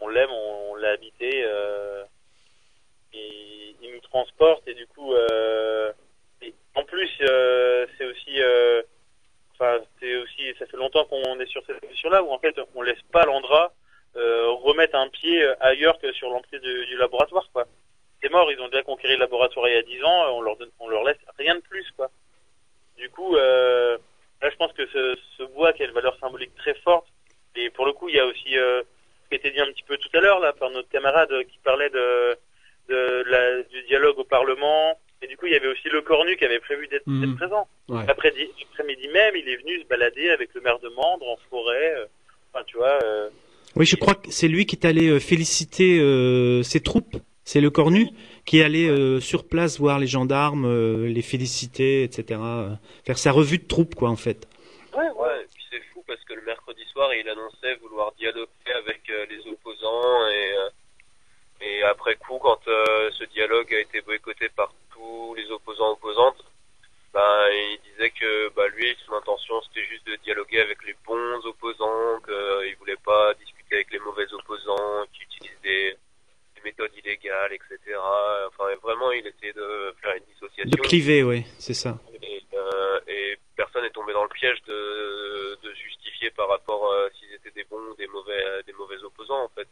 on l'aime, on, l'a habité, euh, il nous transporte, et du coup, en plus, c'est aussi, enfin, c'est aussi, ça fait longtemps qu'on est sur cette position-là où en fait, on laisse pas l'Andra remettre un pied ailleurs que sur l'emprise du, laboratoire, quoi. C'est mort, ils ont déjà conquéri le laboratoire il y a 10 ans, on leur donne, on leur laisse rien de plus, quoi. Du coup, là, je pense que ce, ce bois qui a une valeur symbolique très forte, et pour le coup, il y a aussi euh, ce qui a été dit un petit peu tout à l'heure là par notre camarade euh, qui parlait de, de la, du dialogue au Parlement, Et du coup, il y avait aussi le cornu qui avait prévu d'être d'être présent. Ouais. L'après-midi l'après-midi même, il est venu se balader avec le maire de Mandre en forêt. euh, Enfin, tu vois. euh, Oui, je crois que c'est lui qui est allé féliciter ses troupes. C'est le Cornu qui allé euh, sur place voir les gendarmes, euh, les féliciter, etc. euh, faire sa revue de troupes, quoi, en fait. Ouais, Ouais, et puis c'est fou parce que le mercredi soir, il annonçait vouloir dialoguer avec les opposants et, et après coup, quand ce dialogue a été boycotté par tous les opposants opposantes, ben, il disait que bah, lui, son intention, c'était juste de dialoguer avec les bons opposants, qu'il voulait pas discuter avec les mauvais opposants, qui utilisent des, des méthodes illégales, etc. Enfin, vraiment, il essayait de faire une cliver, oui, c'est ça. Et, euh, et personne n'est tombé dans le piège de, de justifier par rapport euh, s'ils étaient des bons ou des mauvais, des mauvais opposants. En fait,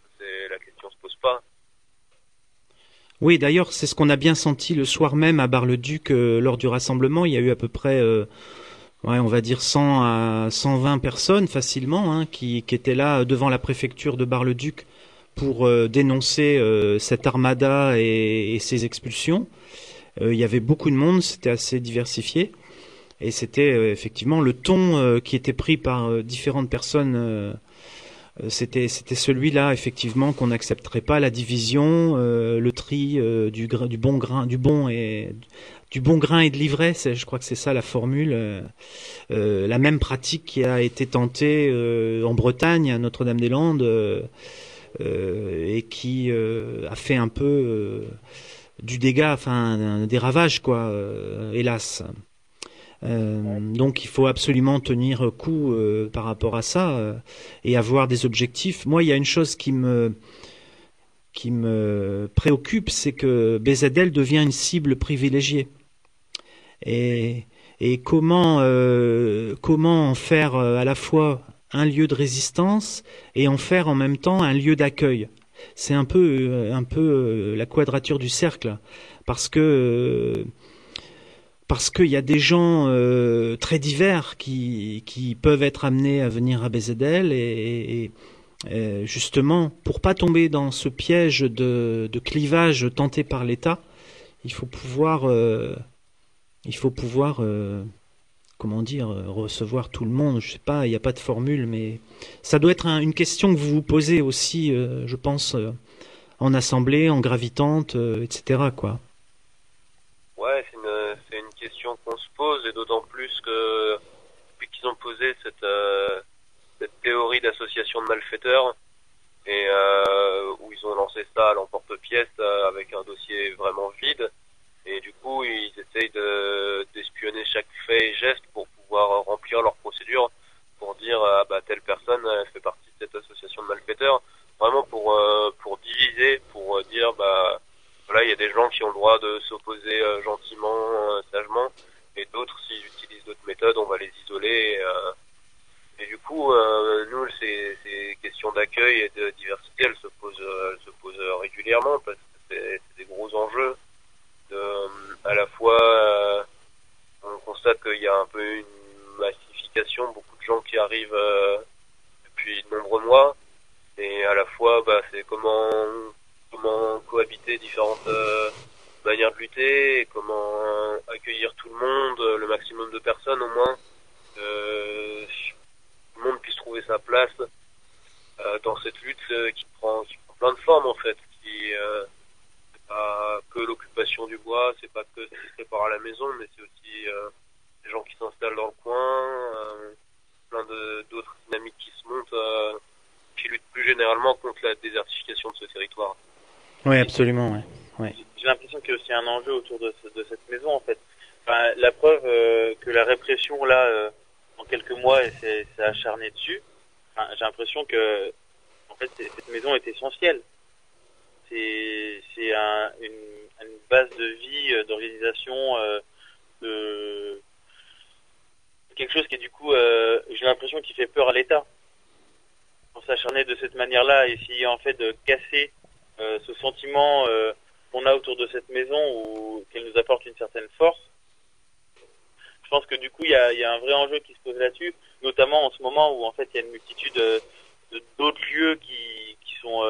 la question se pose pas. Oui, d'ailleurs, c'est ce qu'on a bien senti le soir même à Bar-le-Duc euh, lors du rassemblement. Il y a eu à peu près, euh, ouais, on va dire 100 à 120 personnes facilement hein, qui, qui étaient là devant la préfecture de Bar-le-Duc pour euh, dénoncer cette armada et, et ses expulsions. Euh, il y avait beaucoup de monde, c'était assez diversifié. Et c'était euh, effectivement le ton euh, qui était pris par différentes personnes. c'était c'était celui-là effectivement qu'on n'accepterait pas la division, le tri du, bon grain, du bon et du bon grain et de l'ivraie. Je crois que c'est ça la formule. la même pratique qui a été tentée en Bretagne à Notre-Dame-des-Landes et qui a fait un peu du dégât, enfin des ravages quoi, euh, hélas. Euh, donc il faut absolument tenir coup euh, par rapport à ça et avoir des objectifs. Moi, il y a une chose qui me qui me préoccupe, c'est que BZL devient une cible privilégiée. Et, et comment comment en faire à la fois un lieu de résistance et en faire en même temps un lieu d'accueil. C'est un peu euh, un peu euh, la quadrature du cercle parce que euh, parce qu'il y a des gens très divers qui, qui peuvent être amenés à venir à BZL et, justement pour pas tomber dans ce piège de, clivage tenté par l'État, il faut pouvoir il faut pouvoir comment dire euh, recevoir tout le monde. Je sais pas, il n'y a pas de formule, mais ça doit être un- une question que vous vous posez aussi, euh, je pense, euh, en assemblée, en gravitante, etc. Quoi. Ouais, c'est une, question qu'on se pose et d'autant plus que depuis qu'ils ont posé cette, cette théorie d'association de malfaiteurs et où ils ont lancé ça à l'emporte-pièce avec un dossier vraiment vide et du coup ils essayent de d'espionner chaque fait et geste pour pouvoir remplir leur procédure pour dire ah bah telle personne fait partie de cette association de malfaiteurs vraiment pour euh, pour diviser pour euh, dire bah voilà, il y a des gens qui ont le droit de s'opposer euh, gentiment, euh, sagement, et d'autres, s'ils utilisent d'autres méthodes, on va les isoler. Et, euh, et du coup, euh, nous, ces, ces questions d'accueil et de diversité, elles se posent, euh, elles se posent euh, régulièrement parce que c'est des gros enjeux. Euh, à la fois, euh, on constate qu'il y a un peu une massification, beaucoup de gens qui arrivent euh, depuis de nombreux mois, et à la fois, bah, c'est comment comment cohabiter différentes manières de lutter et comment accueillir tout le monde, le maximum de personnes au moins, euh, tout le monde puisse trouver sa place dans cette lutte qui prend plein de formes en fait, pas que l'occupation du bois, c'est pas que ce qui se prépare à la maison, mais c'est aussi euh, les gens qui s'installent dans le coin, euh, plein de d'autres dynamiques qui se montent, euh, qui luttent plus généralement contre la désertification de ce territoire. Oui, absolument. Ouais. Ouais. J'ai l'impression qu'il y a aussi un enjeu autour de, ce- de cette maison en fait. Enfin, la preuve euh, que la répression là, euh, en quelques mois, elle s'est s'est acharnée dessus. Enfin, J'ai l'impression que en fait cette maison est essentielle. C'est un, une, base de vie, euh, d'organisation, euh, de quelque chose qui est du coup, euh, j'ai l'impression qui fait peur à l'État. Pour s'acharner de cette manière-là, essayer en fait de casser ce sentiment qu'on a autour de cette maison ou qu'elle nous apporte une certaine force. Je pense que du coup, il y a, un vrai enjeu qui se pose là-dessus, notamment en ce moment où en fait il y a une multitude de- d'autres lieux qui, sont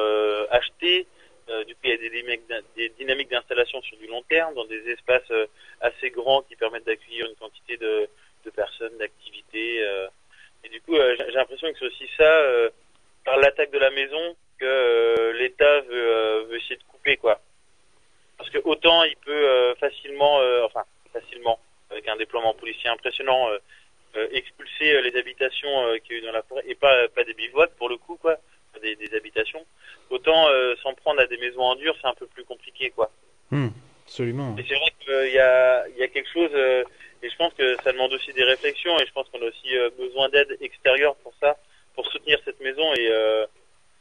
achetés, du coup, il y a des dynamiques d'installation sur du long terme, dans des espaces euh, assez grands qui permettent d'accueillir une quantité de, personnes, d'activités. euh. Et du coup, euh, j'ai l'impression que c'est aussi ça, euh, par l'attaque de la maison, que euh, l'État veut, euh, veut essayer de couper, quoi. Parce que autant il peut euh, facilement, euh, enfin facilement, avec un déploiement policier impressionnant, euh, euh, expulser euh, les habitations euh, qu'il y a eu dans la forêt, et pas, pas des bivouacs pour le coup, quoi, des, des habitations. Autant euh, s'en prendre à des maisons en dur, c'est un peu plus compliqué, quoi. Hmm, absolument. Et c'est vrai qu'il y a, il y a quelque chose, euh, et je pense que ça demande aussi des réflexions, et je pense qu'on a aussi euh, besoin d'aide extérieure pour ça, pour soutenir cette maison, et, euh,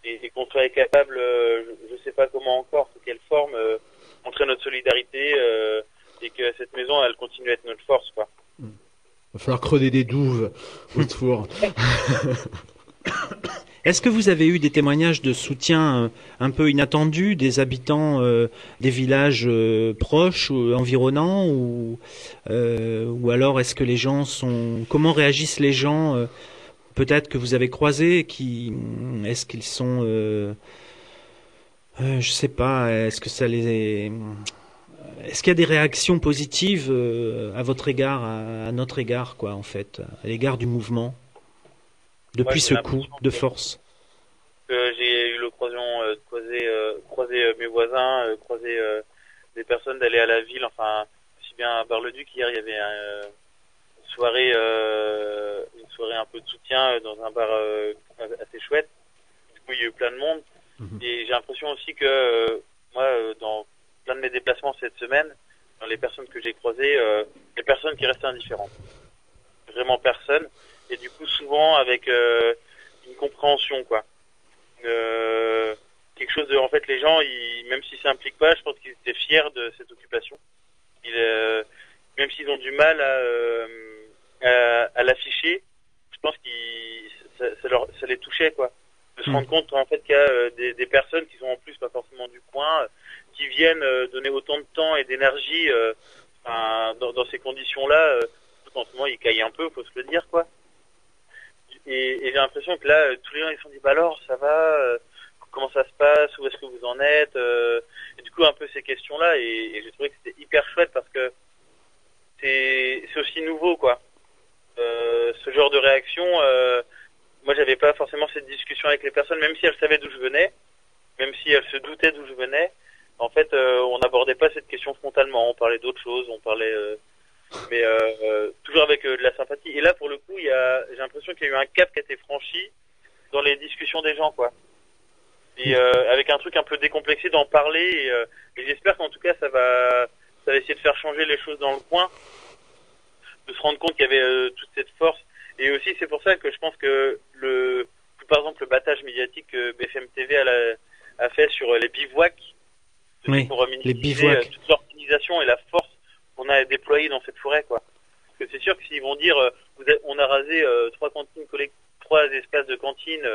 et, et qu'on soit capable, euh, je, je sais pas comment encore, sous quelle forme, euh, montrer notre solidarité, euh, et que cette maison, elle continue à être notre force, quoi. Va falloir creuser des douves autour. Est-ce que vous avez eu des témoignages de soutien euh, un peu inattendus des habitants euh, des villages euh, proches ou environnants ou alors est-ce que les gens sont comment réagissent les gens peut-être que vous avez croisés qui est-ce qu'ils sont je sais pas est-ce que ça les est-ce qu'il y a des réactions positives à votre égard à notre égard quoi en fait à l'égard du mouvement? Depuis Ouais, ce coup de force que j'ai eu l'occasion euh, de croiser, euh, croiser euh, mes voisins, croiser des personnes, d'aller à la ville, enfin, aussi bien à Bar-le-Duc, hier il y avait une soirée, euh, une soirée un peu de soutien dans un bar euh, assez chouette. Du coup, il y a eu plein de monde. Et j'ai l'impression aussi que euh, moi, dans plein de mes déplacements cette semaine, dans les personnes que j'ai croisées, les personnes qui restaient indifférentes. Vraiment personne. Et du coup, souvent avec euh, une compréhension, quoi. Euh, quelque chose de, en fait, les gens, ils, même s'ils s'impliquent pas, je pense qu'ils étaient fiers de cette occupation. Ils, euh, même s'ils ont du mal à, euh, à, à l'afficher, je pense qu'ils, ça, ça, leur, ça les touchait, quoi. De se Mm. rendre compte, en fait, qu'il y a euh, des, des personnes qui sont en plus pas forcément du coin, euh, qui viennent euh, donner autant de temps et d'énergie euh, dans, dans ces conditions-là. Euh, en ce moment, ils caillent un peu, faut se le dire, quoi. Et, et j'ai l'impression que là, euh, tous les gens ils se sont dit bah alors ça va, euh, comment ça se passe, où est-ce que vous en êtes, euh, et du coup un peu ces questions-là et, et j'ai trouvé que c'était hyper chouette parce que c'est aussi nouveau quoi. Euh, ce genre de réaction, euh, moi j'avais pas forcément cette discussion avec les personnes, même si elles savaient d'où je venais, même si elles se doutaient d'où je venais. En fait, euh, on n'abordait pas cette question frontalement, on parlait d'autres choses, on parlait mais euh, euh, toujours avec euh, de la sympathie. Et là, pour le coup, il y a, j'ai l'impression qu'il y a eu un cap qui a été franchi dans les discussions des gens, quoi. Et euh, avec un truc un peu décomplexé d'en parler. Et, euh, et j'espère qu'en tout cas, ça va, ça va essayer de faire changer les choses dans le coin, de se rendre compte qu'il y avait euh, toute cette force. Et aussi, c'est pour ça que je pense que le, par exemple, le battage médiatique que BFM TV a, la- a fait sur les bivouacs, Oui, pour les bivouacs. toute l'organisation et la force qu'on a déployée dans cette forêt, quoi. Parce que c'est sûr que s'ils vont dire, euh, vous on a rasé euh, trois cantines trois espaces de cantine,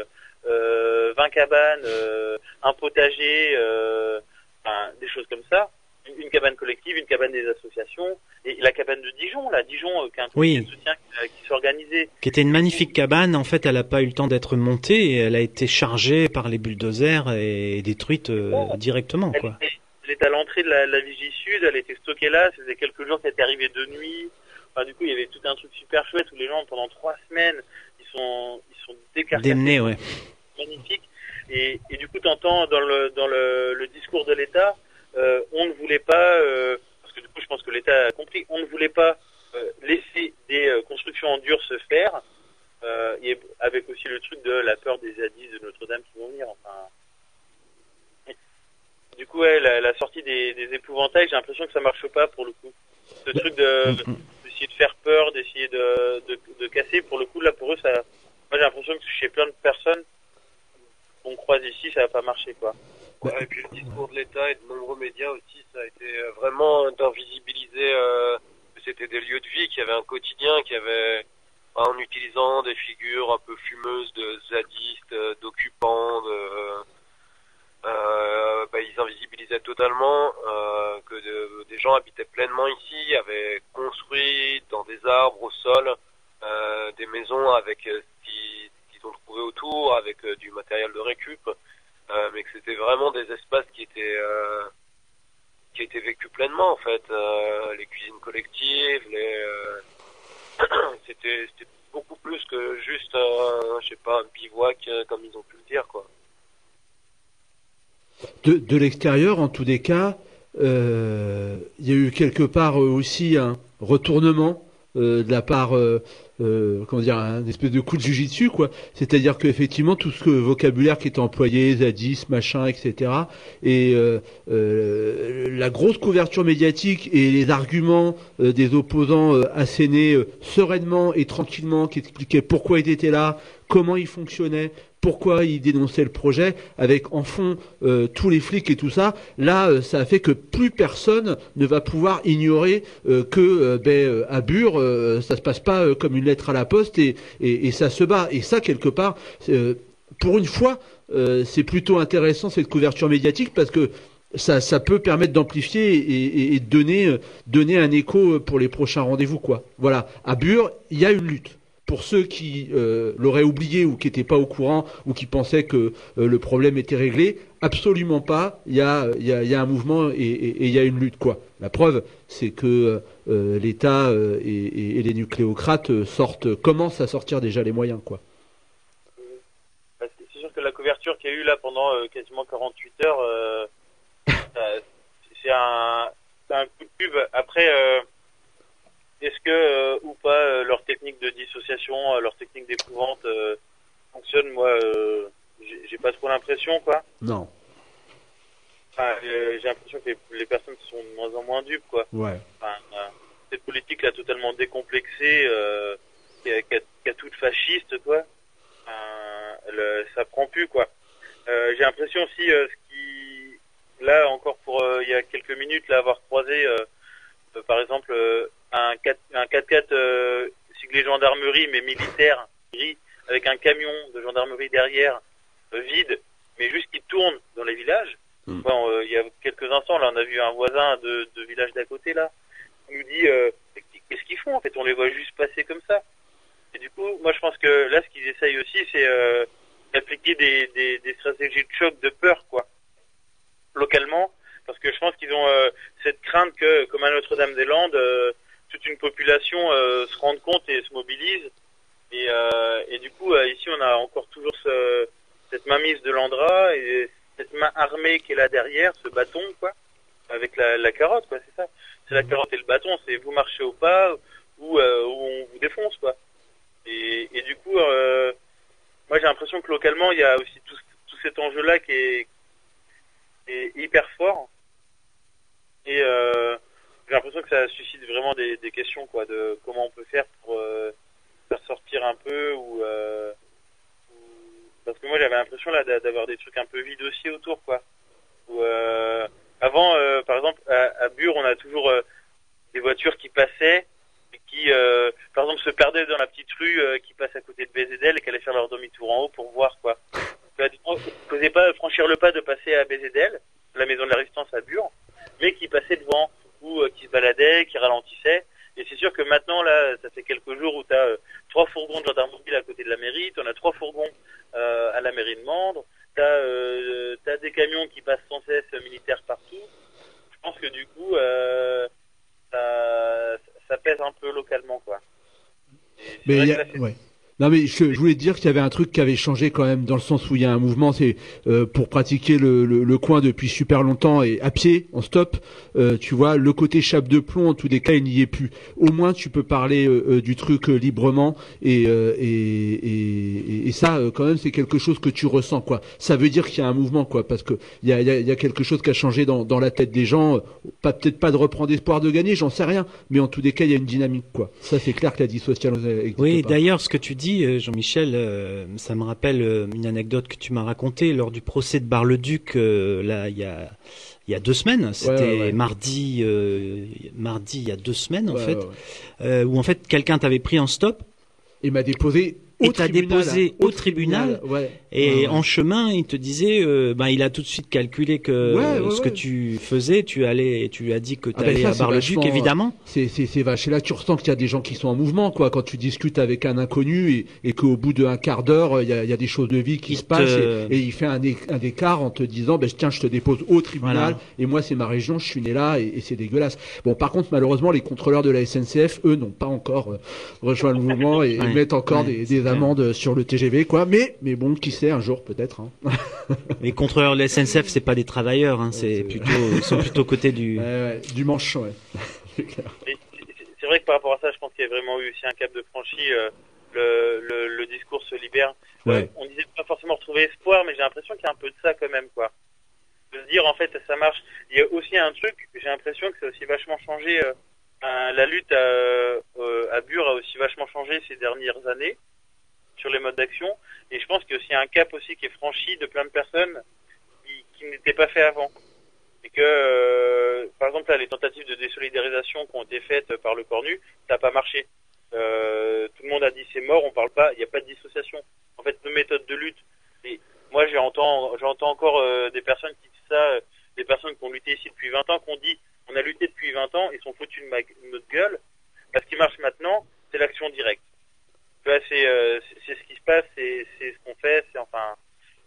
euh, 20 cabanes, euh, un potager, euh, enfin, des choses comme ça. Une, cabane collective, une cabane des associations, et la cabane de Dijon, là, Dijon, euh, qui est un Oui. de soutien qui, euh, qui s'est organisé. qui était une magnifique cabane. En fait, elle n'a pas eu le temps d'être montée et elle a été chargée par les bulldozers et détruite euh, directement, quoi. Elle est à l'entrée de la, la Vigie Sud, elle était stockée là, ça faisait quelques jours qu'elle était arrivée de nuit. Enfin, du coup, il y avait tout un truc super chouette où les gens, pendant trois semaines, ils sont, ils sont décarcassés. Démenés, ouais. magnifique. Et, et du coup, t'entends dans le dans le, le discours de l'État, euh, on ne voulait pas, euh, parce que du coup, je pense que l'État a compris, on ne voulait pas euh, laisser des constructions en dur se faire, et avec aussi le truc de la peur des zadistes de Notre-Dame qui vont venir. Enfin, du coup, ouais, la, la sortie des, des épouvantails, j'ai l'impression que ça marche pas pour le coup. Ce truc de d'essayer de faire peur, d'essayer de, de de casser, pour le coup, là, pour eux, ça. Moi, j'ai l'impression que chez plein de personnes qu'on croise ici, ça va pas marcher, quoi. Ouais, et puis le discours de l'État et de nombreux médias aussi, ça a été euh, vraiment d'invisibiliser euh, que c'était des lieux de vie, qu'il y avait un quotidien, qu'il y avait, en utilisant des figures un peu fumeuses de zadistes, euh, d'occupants, de, euh, bah, ils invisibilisaient totalement euh, que de- des gens habitaient pleinement ici, avaient construit dans des arbres au sol euh, des maisons avec euh, ce qui- ce qu'ils ont trouvé autour, avec euh, du matériel de récup. euh, mais que c'était vraiment des espaces qui étaient qui étaient vécus pleinement en fait. Les cuisines collectives, les c'était beaucoup plus que juste je sais pas un bivouac comme ils ont pu le dire quoi. De, l'extérieur, en tous les cas, euh, il y a eu quelque part euh, aussi un retournement euh, de la part, comment dire, un espèce de coup de jujitsu, quoi. C'est-à-dire qu'effectivement, tout ce vocabulaire qui était employé, zadis, machin, etc., et la grosse couverture médiatique et les arguments des opposants assénés sereinement et tranquillement, qui expliquaient pourquoi ils étaient là, comment ils fonctionnaient, pourquoi ils dénonçaient le projet, avec en fond euh, tous les flics et tout ça, là, euh, ça a fait que plus personne ne va pouvoir ignorer euh, que euh, ben, à Bure, ça se passe pas comme une lettre à la poste et, ça se bat. Et ça, quelque part, pour une fois, c'est plutôt intéressant cette couverture médiatique parce que ça, peut permettre d'amplifier et, et- donner, un écho pour les prochains rendez-vous. Voilà, à Bure, il y a une lutte. Pour ceux qui euh, l'auraient oublié ou qui n'étaient pas au courant ou qui pensaient que euh, le problème était réglé, absolument pas. Il y a, il y a, il y a un mouvement et, il y a une lutte. Quoi. La preuve, c'est que euh, l'État et, et- et les nucléocrates sortent, commencent à sortir déjà les moyens. Quoi. C'est sûr que la couverture qu'il y a eu là pendant quasiment 48 heures, c'est un, un coup de pub. Après, est-ce que euh, ou pas euh, leur technique de dissociation, euh, leur technique d'épouvante euh, fonctionne? Moi, euh, j'ai pas trop l'impression, quoi. Non. Enfin, j'ai l'impression que les, les personnes sont de moins en moins dupes, quoi. Ouais. Enfin, cette politique là totalement décomplexée, euh, qui, a, qui a- qui a toute fasciste, quoi. Euh, le- ça prend plus, quoi. Euh, J'ai l'impression aussi, euh, ce qui, là encore pour euh, il y a quelques minutes, là avoir croisé, par exemple, euh, un 4 un 4x4 euh, siglé gendarmerie mais militaire gris avec un camion de gendarmerie derrière euh, vide, mais juste qui tourne dans les villages. Bon, euh, il y a quelques instants, là, on a vu un voisin de, de village d'à côté, là, qui nous dit euh, qu'est-ce qu'ils font en fait? On les voit juste passer comme ça. Et du coup, moi, je pense que là, ce qu'ils essayent aussi, c'est euh, d'appliquer des, des, des stratégies de choc, de peur, quoi, localement, parce que je pense qu'ils ont euh, cette crainte que, comme à Notre-Dame-des-Landes, euh, toute une population euh, se rende compte et se mobilise. Et, euh, et du coup, euh, ici, on a encore toujours ce, cette mainmise de l'Andra et cette main armée qui est là derrière, ce bâton, quoi, avec la, la carotte, quoi, c'est ça. C'est la carotte et le bâton, c'est vous marchez au pas ou, euh, ou on vous défonce, quoi. Et, et du coup, euh, moi j'ai l'impression que localement, il y a aussi tout, tout cet enjeu-là qui est, est hyper fort. Et euh, j'ai l'impression que ça suscite vraiment des, questions, quoi, de comment on peut faire pour euh, faire sortir un peu ou... Euh, parce que moi j'avais l'impression là d'a- d'avoir des trucs un peu vides aussi autour quoi. Euh, avant par exemple à, Bure on a toujours des voitures qui passaient et qui par exemple se perdaient dans la petite rue qui passe à côté de BZL et qui allaient faire leur demi-tour en haut pour voir quoi. Ça ne faisait pas franchir le pas de passer à BZL, la maison de la résistance à Bure, mais qui passaient devant ou euh, qui se baladaient, qui ralentissaient. Et c'est sûr que maintenant, là, ça fait quelques jours où tu as trois fourgons de gendarmerie à côté de la mairie, tu en as trois fourgons euh, à la mairie de Mandre, tu as, des camions qui passent sans cesse euh, militaires partout. Je pense que du coup, euh, ça, ça pèse un peu localement, quoi. Et Mais y a- là, c'est- ouais. Non mais je, je voulais te dire qu'il y avait un truc qui avait changé quand même dans le sens où il y a un mouvement, c'est euh, pour pratiquer le, le, le coin depuis super longtemps et à pied, en stop. euh, tu vois, le côté chape de plomb, en tous les cas, il n'y est plus. Au moins, tu peux parler euh, euh, du truc euh, librement et, euh, et, et, et- et ça, quand même, c'est quelque chose que tu ressens, quoi. Ça veut dire qu'il y a un mouvement, quoi, parce que il y a, y, a, y a quelque chose qui a changé dans, dans la tête des gens. Pas peut-être pas de reprendre espoir de gagner, j'en sais rien, mais en tous les cas, il y a une dynamique, quoi. Ça, c'est clair que la dissociation existe Oui, d'ailleurs, ce que tu dis, euh, Jean-Michel, euh, ça me rappelle euh, une anecdote que tu m'as racontée lors du procès de Bar-le-Duc, là, il y a, il y a deux semaines. C'était ouais, ouais. mardi, euh, mardi, il y a deux semaines, en Ouais, fait, euh, où en fait quelqu'un t'avait pris en stop. Et m'a déposé et t'as déposé au au tribunal, ouais. et Ouais, en chemin il te disait euh, bah il a tout de suite calculé que Ouais, ce que tu faisais tu allais tu lui as dit que tu Ah ben allais ça, à Bar-le-Duc évidemment C'est c'est c'est vache. Et là, tu ressens qu'il y a des gens qui sont en mouvement, quoi. Quand tu discutes avec un inconnu et, et qu'au bout d'un quart d'heure, il y a, y a des choses de vie qui se passent et, et il fait un, un écart en te disant, ben tiens, je te dépose au tribunal Voilà. et moi c'est ma région, je suis né là et, et c'est dégueulasse. Bon, par contre, malheureusement, les contrôleurs de la SNCF, eux, n'ont pas encore euh, rejoint le mouvement et, mettent encore des, des sur le TGV, quoi. Mais mais bon, qui sait, un jour peut-être. Hein. les contrôleurs de la SNCF c'est pas des travailleurs hein, c'est plutôt ils sont plutôt côté du Ouais, ouais, du manche, ouais. C'est vrai que par rapport à ça, je pense qu'il y a vraiment eu aussi un cap de franchi. euh, le, le, le discours se libère. Euh, Ouais. on disait pas forcément retrouver espoir, mais j'ai l'impression qu'il y a un peu de ça quand même, quoi. De se dire en fait ça marche. Il y a aussi un truc, j'ai l'impression que ça a aussi vachement changé. euh, euh, la lutte à, euh, à Bure a aussi vachement changé ces dernières années sur les modes d'action. Et je pense a aussi un cap aussi qui est franchi de plein de personnes qui, qui n'étaient pas fait avant. Et que, euh, par exemple, là, les tentatives de désolidarisation qui ont été faites par le Cornu, ça n'a pas marché. Euh, tout le monde a dit c'est mort, on parle pas, il n'y a pas de dissociation. En fait, nos méthodes de lutte. Et moi, j'entends, j'entends encore euh, des personnes qui disent ça, euh, des personnes qui ont lutté ici depuis 20 ans, qui ont dit on a lutté depuis 20 ans, ils sont foutus de, ma, notre gueule. Parce qui marche maintenant, c'est l'action directe. Tu vois, c'est, euh, c'est, ce qui se passe, c'est, c'est ce qu'on fait, c'est enfin.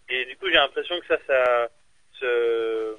Et du coup, j'ai l'impression que ça, ça se.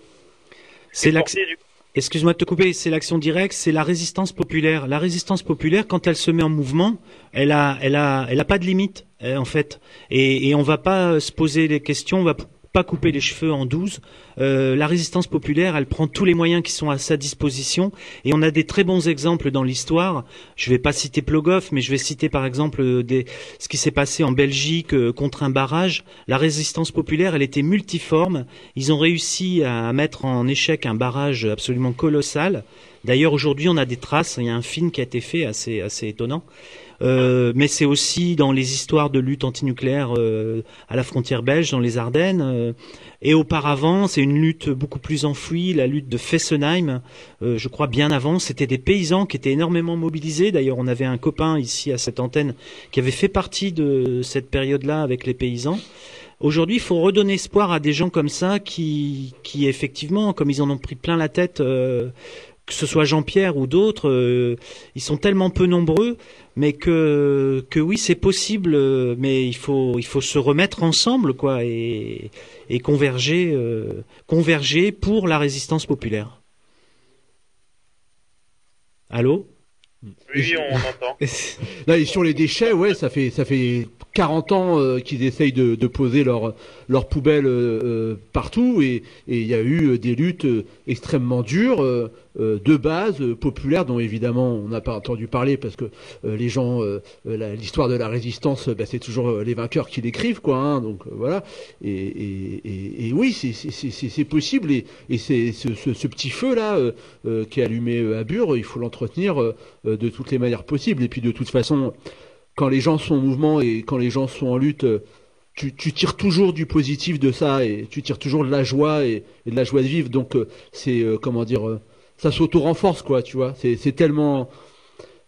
c'est du Excuse-moi de te couper, c'est l'action directe, c'est la résistance populaire. La résistance populaire, quand elle se met en mouvement, elle a, elle a, elle a pas de limite euh, en fait. Et, et on va pas se poser des questions, on va pas couper les cheveux en douze. Euh, la résistance populaire, elle prend tous les moyens qui sont à sa disposition. Et on a des très bons exemples dans l'histoire. Je vais pas citer Plogoff, mais je vais citer par exemple euh, des, ce qui s'est passé en Belgique euh, contre un barrage. La résistance populaire, elle était multiforme. Ils ont réussi à mettre en échec un barrage absolument colossal. D'ailleurs, aujourd'hui, on a des traces. Il y a un film qui a été fait assez, assez étonnant. Euh, mais c'est aussi dans les histoires de lutte antinucléaire euh, à la frontière belge, dans les Ardennes. euh, et auparavant, c'est une lutte beaucoup plus enfouie, la lutte de Fessenheim. euh, je crois bien avant, c'était des paysans qui étaient énormément mobilisés. D'ailleurs, on avait un copain ici à cette antenne qui avait fait partie de cette période-là avec les paysans. Aujourd'hui, il faut redonner espoir à des gens comme ça qui, qui effectivement, comme ils en ont pris plein la tête, euh, que ce soit Jean-Pierre ou d'autres, euh, ils sont tellement peu nombreux, mais que, que oui, c'est possible, euh, mais il faut, il faut se remettre ensemble, quoi, et, et converger, euh, converger pour la résistance populaire. Allô? Oui, on entend. Là, et sur les déchets, ouais, ça fait ça fait 40 ans euh, qu'ils essayent de, de poser leurs leurs poubelles euh, partout et et il y a eu des luttes extrêmement dures de base euh, populaires dont évidemment on n'a pas entendu parler parce que euh, les gens euh, euh, l'histoire de la résistance euh, bah, c'est toujours euh, les vainqueurs qui l'écrivent quoi hein, donc euh, voilà et, oui c'est possible et c'est ce, petit feu là euh, euh, qui est allumé euh, à Bure il faut l'entretenir euh, euh, de toutes les manières possibles et puis de toute façon quand les gens sont en mouvement et quand les gens sont en lutte, euh, tu, tires toujours du positif de ça et tu tires toujours de la joie et, de la joie de vivre. Donc euh, c'est euh, comment dire, euh, ça s'auto-renforce quoi, tu vois. C'est tellement,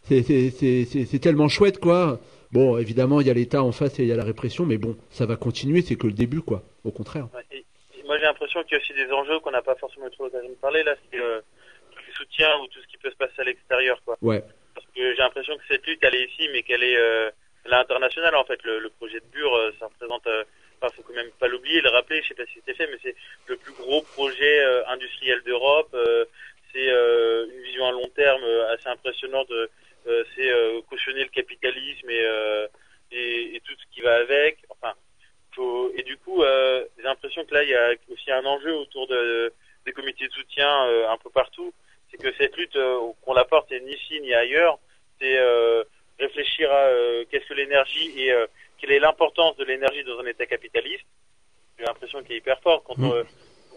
c'est tellement chouette quoi. Bon, évidemment il y a l'État en face et il y a la répression, mais bon, ça va continuer. C'est que le début quoi. Au contraire. Ouais, et- et moi j'ai l'impression qu'il y a aussi des enjeux qu'on n'a pas forcément eu trop l'occasion de parler là, c'est euh, tout le soutien ou tout ce qui peut se passer à l'extérieur quoi. Ouais. Parce que j'ai l'impression que cette lutte elle est ici mais qu'elle est, euh, internationale en fait. Le, le projet de Bure euh, ça représente, euh, enfin faut quand même pas l'oublier, le rappeler, je sais pas si c'était fait mais c'est le plus gros projet euh, industriel d'Europe. euh, c'est euh, une vision à long terme euh, assez impressionnante. euh, c'est euh, cautionner le capitalisme et, tout ce qui va avec. Enfin, et du coup, j'ai l'impression que là, il y a aussi un enjeu autour de, des comités de soutien un peu partout. C'est que cette lutte, qu'on la porte ni ici ni ailleurs, c'est réfléchir à qu'est-ce que l'énergie et quelle est l'importance de l'énergie dans un État capitaliste. J'ai l'impression qu'il est hyper fort. Quand Mm. on,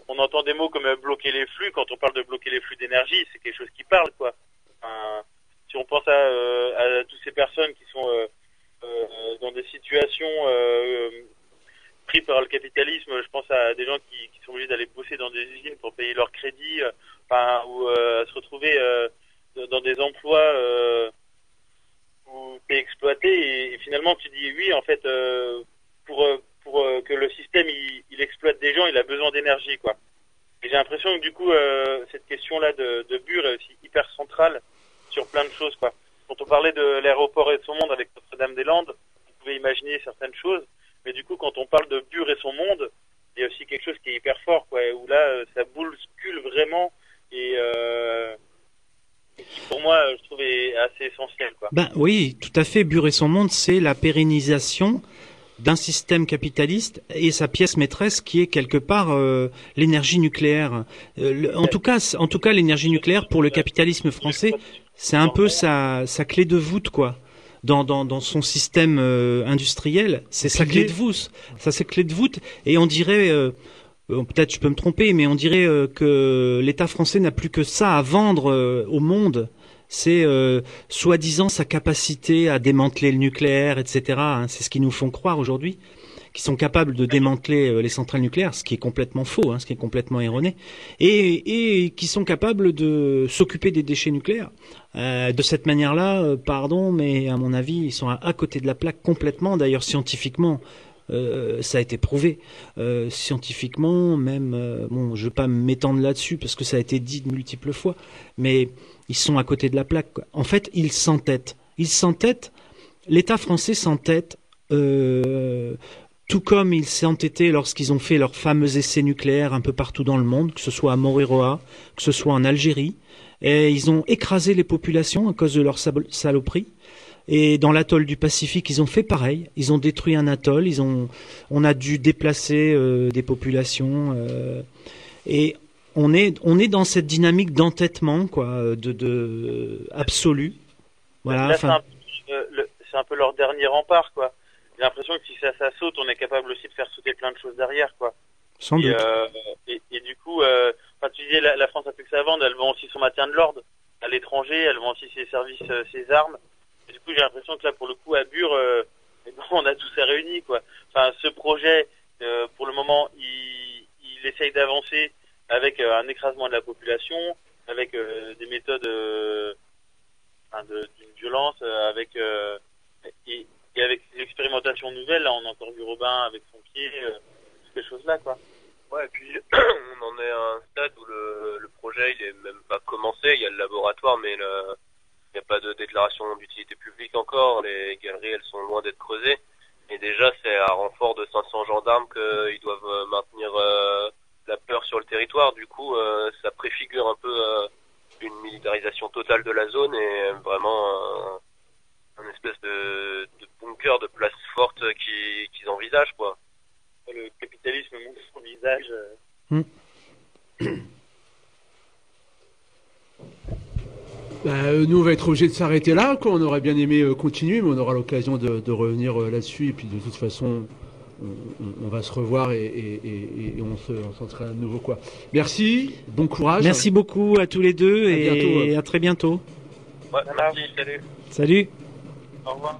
on entend des mots comme euh, bloquer les flux, quand on parle de bloquer les flux d'énergie, c'est quelque chose qui parle, quoi. Si on pense à, euh, à toutes ces personnes qui sont euh, euh, dans des situations euh, pris par le capitalisme, je pense à des gens qui, sont obligés d'aller bosser dans des usines pour payer leur crédit, ou euh, se retrouver dans des emplois où tu es exploité et, et finalement tu dis oui, en fait, pour euh, que le système il, il, exploite des gens, il a besoin d'énergie, quoi. Et j'ai l'impression que du coup, euh, cette question-là de, de Bure est aussi hyper centrale sur plein de choses, quoi. Quand on parlait de l'aéroport et de son monde avec Notre-Dame-des-Landes, vous pouvez imaginer certaines choses, mais du coup, quand on parle de Bure et son monde, il y a aussi quelque chose qui est hyper fort, quoi, où là, euh, ça bouscule vraiment et euh, pour moi euh, je trouve est assez essentiel. Quoi. Ben oui, tout à fait. Bure et son monde, c'est la pérennisation d'un système capitaliste et sa pièce maîtresse qui est quelque part euh, l'énergie nucléaire. Euh, le- en tout cas, en tout cas, l'énergie nucléaire pour le capitalisme français, c'est un peu sa, sa clé de voûte, quoi. Dans, dans, dans son système euh, industriel, c'est sa clé de voûte. Ça, c'est clé de voûte. Et on dirait, euh, peut-être je peux me tromper, mais on dirait euh, que l'État français n'a plus que ça à vendre au monde c'est euh, soi-disant sa capacité à démanteler le nucléaire, etc. hein. c'est ce qu'ils nous font croire aujourd'hui, qu'ils sont capables de démanteler euh, les centrales nucléaires, ce qui est complètement faux, hein, ce qui est complètement erroné, et, qui sont capables de s'occuper des déchets nucléaires. Euh, de cette manière-là, pardon, mais à mon avis, ils sont à côté de la plaque complètement. D'ailleurs, scientifiquement, euh, ça a été prouvé. Euh, scientifiquement, même, euh, bon, je vais pas m'étendre là-dessus parce que ça a été dit de multiples fois, mais ils sont à côté de la plaque. En fait, ils s'entêtent. Ils s'entêtent. L'État français s'entête, tout comme il s'est entêté lorsqu'ils ont fait leurs fameux essais nucléaires un peu partout dans le monde, que ce soit à Moriroa, que ce soit en Algérie, et ils ont écrasé les populations à cause de leur saloperie. Et dans l'atoll du Pacifique, ils ont fait pareil. Ils ont détruit un atoll. Ils ont, on a dû déplacer euh, des populations. euh, et on est, on est dans cette dynamique d'entêtement, quoi, de, de absolu. Voilà. Là, c'est un, peu, euh, un leur dernier rempart, quoi. J'ai l'impression que si ça, ça saute, on est capable aussi de faire sauter plein de choses derrière, quoi. Sans et, doute. euh, et, et du coup, euh, tu disais, la, la France a plus que ça vendre, elle vend aussi son maintien de l'ordre à l'étranger, elle vend aussi ses services, euh, ses armes. Du coup, j'ai l'impression que là, pour le coup, à Bure, euh, eh ben, on a tout ça réuni, quoi. Enfin, ce projet, euh, pour le moment, il, il essaye d'avancer avec euh, un écrasement de la population, avec des méthodes enfin, d'une violence, avec et, avec l'expérimentation nouvelle, là, on a encore vu Robin avec son pied, ces choses-là, quoi. Ouais, et puis on en est à un stade où le, le projet il est même pas commencé. Il y a le laboratoire, mais le- il n'y a pas de déclaration d'utilité publique encore. Les galeries elles sont loin d'être creusées. Et déjà c'est à renfort de 500 gendarmes qu'ils doivent euh, maintenir euh, la peur sur le territoire. Du coup, euh, ça préfigure un peu euh, une militarisation totale de la zone et vraiment un, un espèce de, de bunker de place forte qui- qu'ils envisagent quoi. Le capitalisme montre son visage. euh, Bah, euh, nous, on va être obligé de s'arrêter là. Quoi. On aurait bien aimé euh, continuer, mais on aura l'occasion de, de revenir euh, là-dessus. Et puis, de toute façon, on, on- on va se revoir et, et- et- et on se s'entraîne à nouveau. Quoi. Merci, bon courage. Merci beaucoup à tous les deux À et bientôt, ouais. à très bientôt. Ouais, merci, salut. Salut. Au revoir.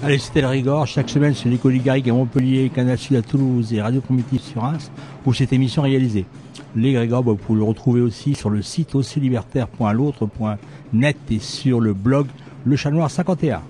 Allez, c'était le Rigord. Chaque semaine sur l'école Garrigue à Montpellier, Canal Sud à Toulouse et Radio Primitive sur Reims, où cette émission est réalisée. Les Grégor, bah, vous pouvez le retrouver aussi sur le site aussi libertaire.l'autre.net et sur le blog Le Chat Noir 51.